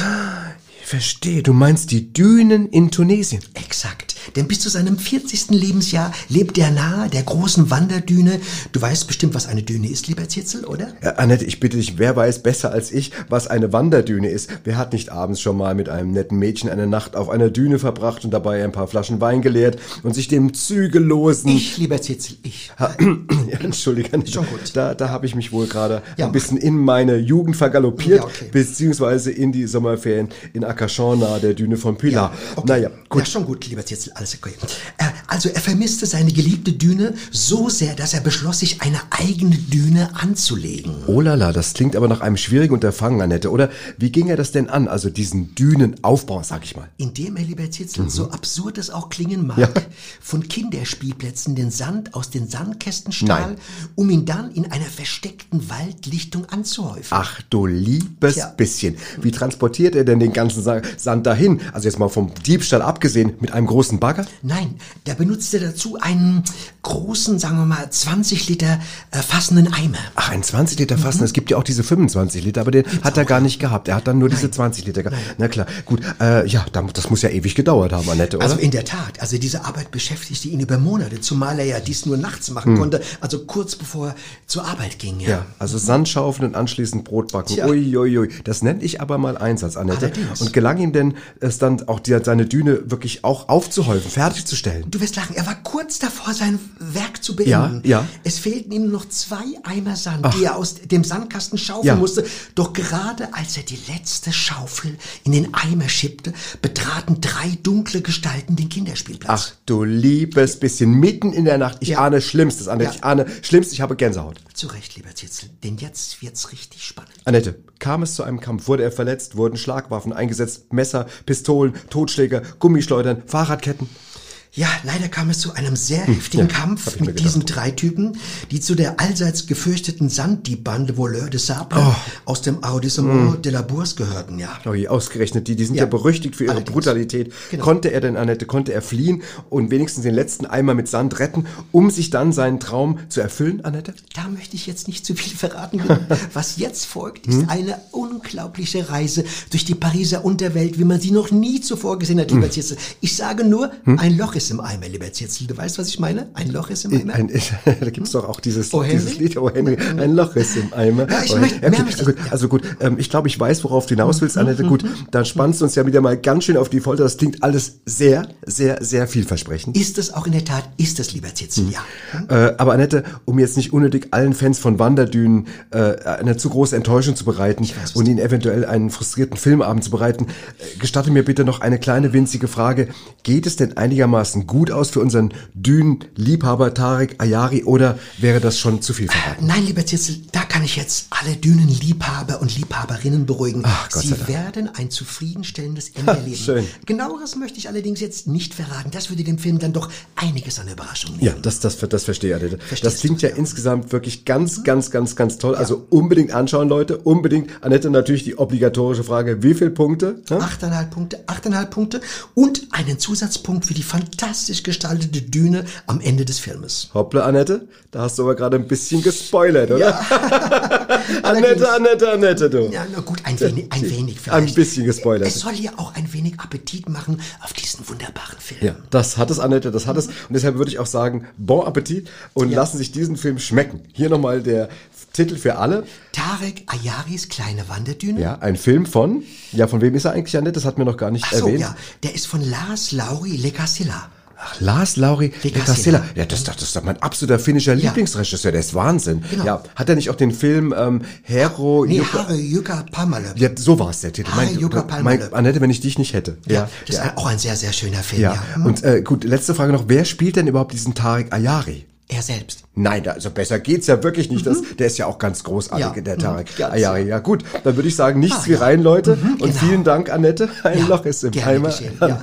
Ich verstehe, du meinst die Dünen in Tunesien. Exakt. Denn bis zu seinem 40. Lebensjahr lebt er nahe der großen Wanderdüne. Du weißt bestimmt, was eine Düne ist, lieber Zitzel, oder? Äh, Annette, ich bitte dich, wer weiß besser als ich, was eine Wanderdüne ist? Wer hat nicht abends schon mal mit einem netten Mädchen eine Nacht auf einer Düne verbracht und dabei ein paar Flaschen Wein geleert und sich dem zügellosen... Ich, lieber Zitzel, ich. Ha, ja, Entschuldige, Annette. Schon gut. Da, da habe ich mich wohl gerade Ja, ein bisschen in meine Jugend vergaloppiert, Ja, okay. beziehungsweise in die Sommerferien in Akashon nahe der Düne von Pilar. Naja, Gut. Ja, schon gut, lieber Zitzel, alles okay. Äh, also er vermisste seine geliebte Düne so sehr, dass er beschloss, sich eine eigene Düne anzulegen. Oh lala, das klingt aber nach einem schwierigen Unterfangen, Annette, oder? Wie ging er das denn an, also diesen Dünenaufbau, sag ich mal? Indem er, lieber Zitzel, Mhm. so absurd es auch klingen mag, Ja. von Kinderspielplätzen den Sand aus den Sandkästen stahl, Nein. um ihn dann in einer versteckten Waldlichtung anzuhäufen. Ach du liebes Tja. bisschen. Wie transportiert er denn den ganzen Sa- Sand dahin? Also jetzt mal vom Diebstahl abgesehen, mit einem großen Bagger? Nein, da benutzte dazu einen großen, sagen wir mal, 20 Liter äh, fassenden Eimer. Ach, ein 20 Liter Fassen. Es gibt ja auch diese 25 Liter, aber den hat er gar nicht gehabt. Er hat dann nur diese 20 Liter gehabt. Na klar, gut. Äh, ja, da- das muss ja ewig gedauert haben, Annette, oder? Also in der Tat, also diese Arbeit beschäftigte ihn über Monate, zumal er ja dies nur nachts machen Hm. konnte, also kurz bevor er zur Arbeit ging. Ja. Ja, also Sand schaufeln und anschließend Brot backen. Tja. Uiuiui. Ui. Das nenne ich aber mal Einsatz, Annette. Allerdings. Und gelang ihm denn es dann auch die, seine Düne wirklich auch aufzuhäufen, fertigzustellen? Du wirst lachen, er war kurz davor, sein Werk zu beenden. Ja, ja. Es fehlten ihm noch zwei Eimer Sand, Ach. die er aus dem Sandkasten schaufeln Ja. musste. Doch gerade als er die letzte Schaufel in den Eimer schippte, betraten drei dunkle Gestalten den Kinderspielplatz. Ach du liebes bisschen, mitten in der Nacht. Ich ahne Schlimmstes, Annette. Ja. Ich ahne Schlimmstes, ich habe Gänsehaut. Zu Recht, lieber Zitzel, denn jetzt wird's richtig spannend. Annette, kam es zu einem Kampf? Wurde er verletzt? Wurden Schlagwaffen eingesetzt? Messer, Pistolen, Totschläger, Gummischleudern, Fahrradketten? Ja, leider kam es zu einem sehr Hm, heftigen ja, Kampf mit gedacht. diesen drei Typen, die zu der allseits gefürchteten Sanddiebande Voleur de Sable Oh. aus dem Arrondissement Mm. de la Bourse gehörten, ja. Oh je, ausgerechnet die, die sind ja, Ja, berüchtigt für ihre allerdings. Brutalität. Genau. Konnte er denn, Annette, konnte er fliehen und wenigstens den letzten Eimer mit Sand retten, um sich dann seinen Traum zu erfüllen, Annette? Da möchte ich jetzt nicht zu viel verraten. Was jetzt folgt, Hm? ist eine unglaubliche Reise durch die Pariser Unterwelt, wie man sie noch nie zuvor gesehen hat, lieber Hm. Ich sage nur, Hm? ein Loch ist ist im Eimer, lieber Zitzel. Du weißt, was ich meine? Ein Loch ist im Eimer. Ein, da gibt's doch auch dieses, Oh, dieses Lied, oh Henry, ein Loch ist im Eimer. Ja, ich oh, möchte- ja, mehr gut, also gut, ähm, ich glaube, ich weiß, worauf du hinaus willst, Annette. Gut, dann spannst du uns ja wieder mal ganz schön auf die Folter. Das klingt alles sehr, sehr, sehr vielversprechend. Ist es auch in der Tat, ist es, lieber Zitzel, ja. Äh, aber Annette, um jetzt nicht unnötig allen Fans von Wanderdünen äh, eine zu große Enttäuschung zu bereiten und ihnen eventuell einen frustrierten Filmabend zu bereiten, äh, gestatte mir bitte noch eine kleine winzige Frage. Geht es denn einigermaßen gut aus für unseren Dünen-Liebhaber Tarek Ayari oder wäre das schon zu viel verraten? Nein, lieber Zitzel, da kann ich jetzt alle Dünenliebhaber und Liebhaberinnen beruhigen. Ach, Gott Sie werden ein zufriedenstellendes Ende erleben. Schön. Genaueres möchte ich allerdings jetzt nicht verraten. Das würde dem Film dann doch einiges an Überraschung nehmen. Ja, das, das, das verstehe ich, Annette. Das klingt ja insgesamt wirklich ganz, ganz, ganz, ganz toll. Also unbedingt anschauen, Leute. Unbedingt. Annette, natürlich die obligatorische Frage. Wie viele Punkte? Achteinhalb Punkte, achteinhalb Punkte und einen Zusatzpunkt für die fantastisch gestaltete Düne am Ende des Filmes. Hoppla, Annette. Da hast du aber gerade ein bisschen gespoilert, oder? Ja. Annette, Annette, Annette, du. Ja, na gut, ein wenig, ein wenig Ein vielleicht. bisschen gespoilert. Es soll ja auch ein wenig Appetit machen auf diesen wunderbaren Film. Ja, das hat es, Annette, das hat es. Und deshalb würde ich auch sagen, bon Appetit und lassen sich diesen Film schmecken. Hier nochmal der Titel für alle. Tarek Ayaris kleine Wanderdüne. Ja, ein Film von, ja, von wem ist er eigentlich, Annette? Das hat mir noch gar nicht Ach so, erwähnt. ja, der ist von Lars Lauri Lecasilla. Ach, Lars Lauri Lecasilla. Ja, das, das, das ist doch mein absoluter finnischer Lieblingsregisseur. Der ist Wahnsinn. Genau. Ja, hat er nicht auch den Film ähm, Hero Nee, Jukka- Pamale. Ja, so war es der Titel. Jukka Palmale. Annette, wenn ich dich nicht hätte. Ja, das ist auch ein sehr, sehr schöner Film. Ja, Ja. Hm. und äh, gut, letzte Frage noch. Wer spielt denn überhaupt diesen Tarek Ayari? Er selbst. Nein, also besser geht's ja wirklich nicht. Das, der ist ja auch ganz großartig, Ja, der mhm, Tarek ganz, Ayari. Ja gut, dann würde ich sagen, nichts Ah, wie ja. rein, Leute. Mhm, und genau. vielen Dank, Annette. Ein Ja, Loch ist im Eimer. ja.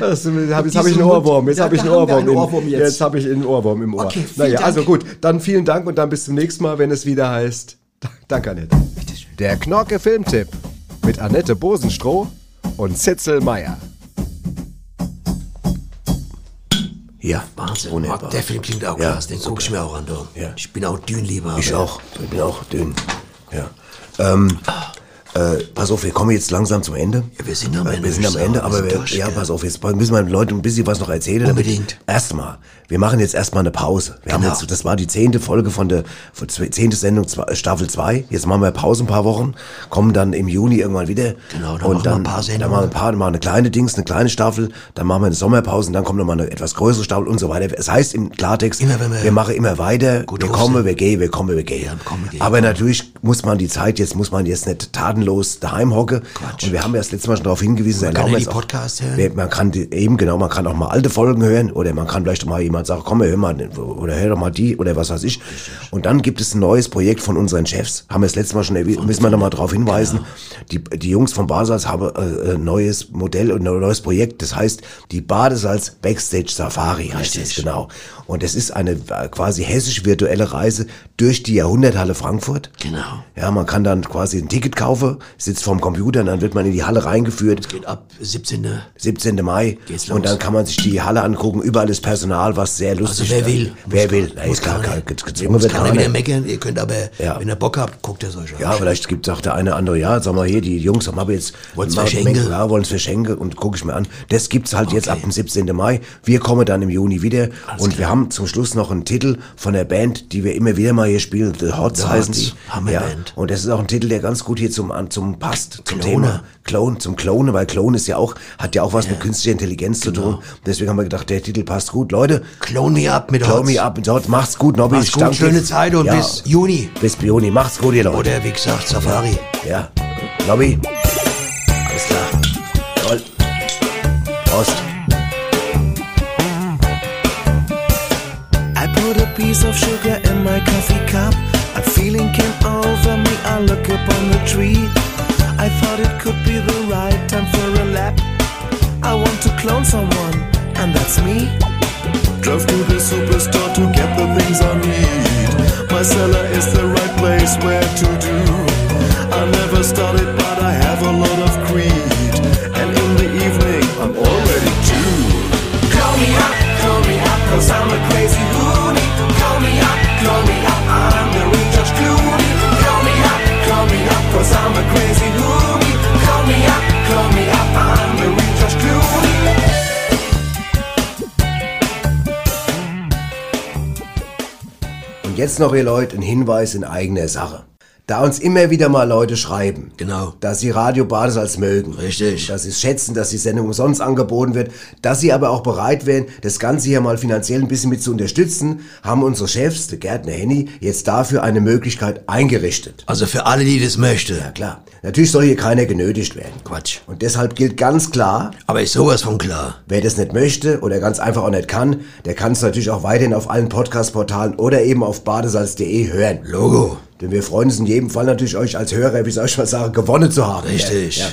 Das, jetzt habe ich einen Ohrwurm. Jetzt Ja, habe ich einen Ohrwurm. einen im- Ohrwurm jetzt. jetzt habe ich einen Ohrwurm im Ohr. Okay, naja, Dank. also gut, dann vielen Dank und dann bis zum nächsten Mal, wenn es wieder heißt. Danke, Annette. Der Knorke Filmtipp mit Annette Bosenstroh und Zitzel Meier. Ja, Wahnsinn. wunderbar. Oh, der Film klingt auch Ja, krass. Den gucke ich mir auch an. Du. Ja. Ich bin auch Dünenliebhaber. Ich auch. Ich bin auch dünn. Ja. Ähm, äh, pass auf, wir kommen jetzt langsam zum Ende. Ja, wir sind am Äh, Ende, Wir sind am Ende, wir aber wir, durch, ja, pass auf, jetzt müssen wir den Leuten ein bisschen was noch erzählen. Unbedingt. Erstmal, wir machen jetzt erstmal eine Pause. Wir haben Genau. jetzt, das war die zehnte Folge von der von zehnte Sendung zwei- Staffel 2. Jetzt machen wir Pause ein paar Wochen, kommen dann im Juni irgendwann wieder. Genau, dann und machen wir dann, ein paar Dann Sendungen. machen wir ein paar, dann machen wir eine kleine Dings, eine kleine Staffel, dann machen wir eine Sommerpause und dann kommt nochmal eine etwas größere Staffel und so weiter. Es heißt im Klartext, Immer wenn wir- wir machen immer weiter, wir kommen, wir gehen, wir kommen, wir gehen. kommen, wir gehen. Aber natürlich muss man die Zeit jetzt, muss man jetzt nicht tatenlos daheim hocke. Und wir haben ja das letzte Mal schon darauf hingewiesen, Man kann ja die Podcasts hören. Man kann die, eben genau, man kann auch mal alte Folgen hören oder man kann vielleicht mal jemand sagen, komm, hör mal, oder hör doch mal die oder was weiß ich. Und dann gibt es ein neues Projekt von unseren Chefs. Haben wir das letzte Mal schon erwähnt, müssen wir noch mal darauf hinweisen. Die, die Jungs von Basals haben äh, ein neues Modell und ein neues Projekt. Das heißt, die Badesalz Backstage Safari heißt es, genau. Und es ist eine äh, quasi hessisch virtuelle Reise durch die Jahrhunderthalle Frankfurt. Genau. Ja, man kann dann quasi ein Ticket kaufen, sitzt vorm Computer und dann wird man in die Halle reingeführt. Geht ab 17. 17. Mai. Geht's los. Und dann kann man sich die Halle angucken. Überall ist Personal, was sehr lustig Also wer will. Wer will. Na, muss ist klar, kann, Muss wird keiner keiner. wieder meckern. Ihr könnt aber, Ja. wenn ihr Bock habt, guckt es euch an. Ja, vielleicht gibt es auch der eine andere, ja, sag mal hier, die Jungs haben aber jetzt Wollen's mal- verschenken? Ja, wollen es verschenken und gucke ich mir an. Das gibt's halt jetzt ab dem 17. Mai. Wir kommen dann im Juni wieder und wir haben zum Schluss noch einen Titel von der Band, die wir immer wieder mal hier spielen, The Hots The heißen Hots, die. Hammerband. Ja, und das ist auch ein Titel, der ganz gut hier zum, zum passt, zum Klone. Thema Clone, zum Clone, weil Clone ist ja auch, hat ja auch was mit künstlicher Intelligenz zu Genau. tun. Deswegen haben wir gedacht, der Titel passt gut. Leute, Clone me up mit Clone Hots. me up mit Hots. Macht's gut, Nobby. Macht's Ich gut, schöne. Zeit und Ja, bis Juni. Bis Juni. Macht's gut, ihr Leute. Oder wie gesagt, Safari. Ja. Nobby. Alles klar. Jawohl. Prost. My coffee cup. A feeling came over me. I look up on the tree. I thought it could be the right time for a lap. I want to clone someone, and that's me. Drove to the superstore to get the things I need. My cellar is the right place where to do. I never started, I'm jetzt noch, ihr Leute, ein Hinweis in eigener Sache. Da uns immer wieder mal Leute schreiben, Genau. dass sie Radio Badesalz mögen. Richtig. Dass sie es schätzen, dass die Sendung umsonst angeboten wird, dass sie aber auch bereit wären, das Ganze hier mal finanziell ein bisschen mit zu unterstützen, haben unsere Chefs, der Gärtner Henny, jetzt dafür eine Möglichkeit eingerichtet. Also für alle, die das möchten. Ja klar. Natürlich soll hier keiner genötigt werden. Quatsch. Und deshalb gilt ganz klar, Aber ist sowas von klar. wer das nicht möchte oder ganz einfach auch nicht kann, der kann es natürlich auch weiterhin auf allen Podcast-Portalen oder eben auf badesalz.de hören. Logo. Denn wir freuen uns in jedem Fall natürlich, euch als Hörer, wie ich mal sagen, gewonnen zu haben. Richtig. Ja.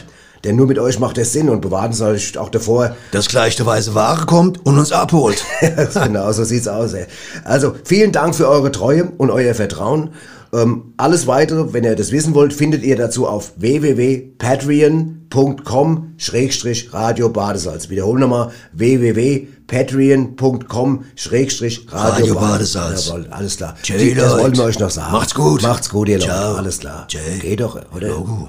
Denn nur mit euch macht es Sinn und bewahren uns natürlich auch davor. Dass gleich der weiße Ware kommt und uns abholt. genau, so sieht's aus. Ey. Also, vielen Dank für eure Treue und euer Vertrauen. Ähm, alles weitere, wenn ihr das wissen wollt, findet ihr dazu auf www.patreon.com-radio Badesalz. Wiederholen nochmal www.patreon.com-radio Radio Badesalz. Jawohl, alles klar. Tschö, das Leute. wollten wir euch noch sagen. Macht's gut. Macht's gut, ihr Leute. Ciao. Alles klar. Tschö. Geht doch, oder? Logo.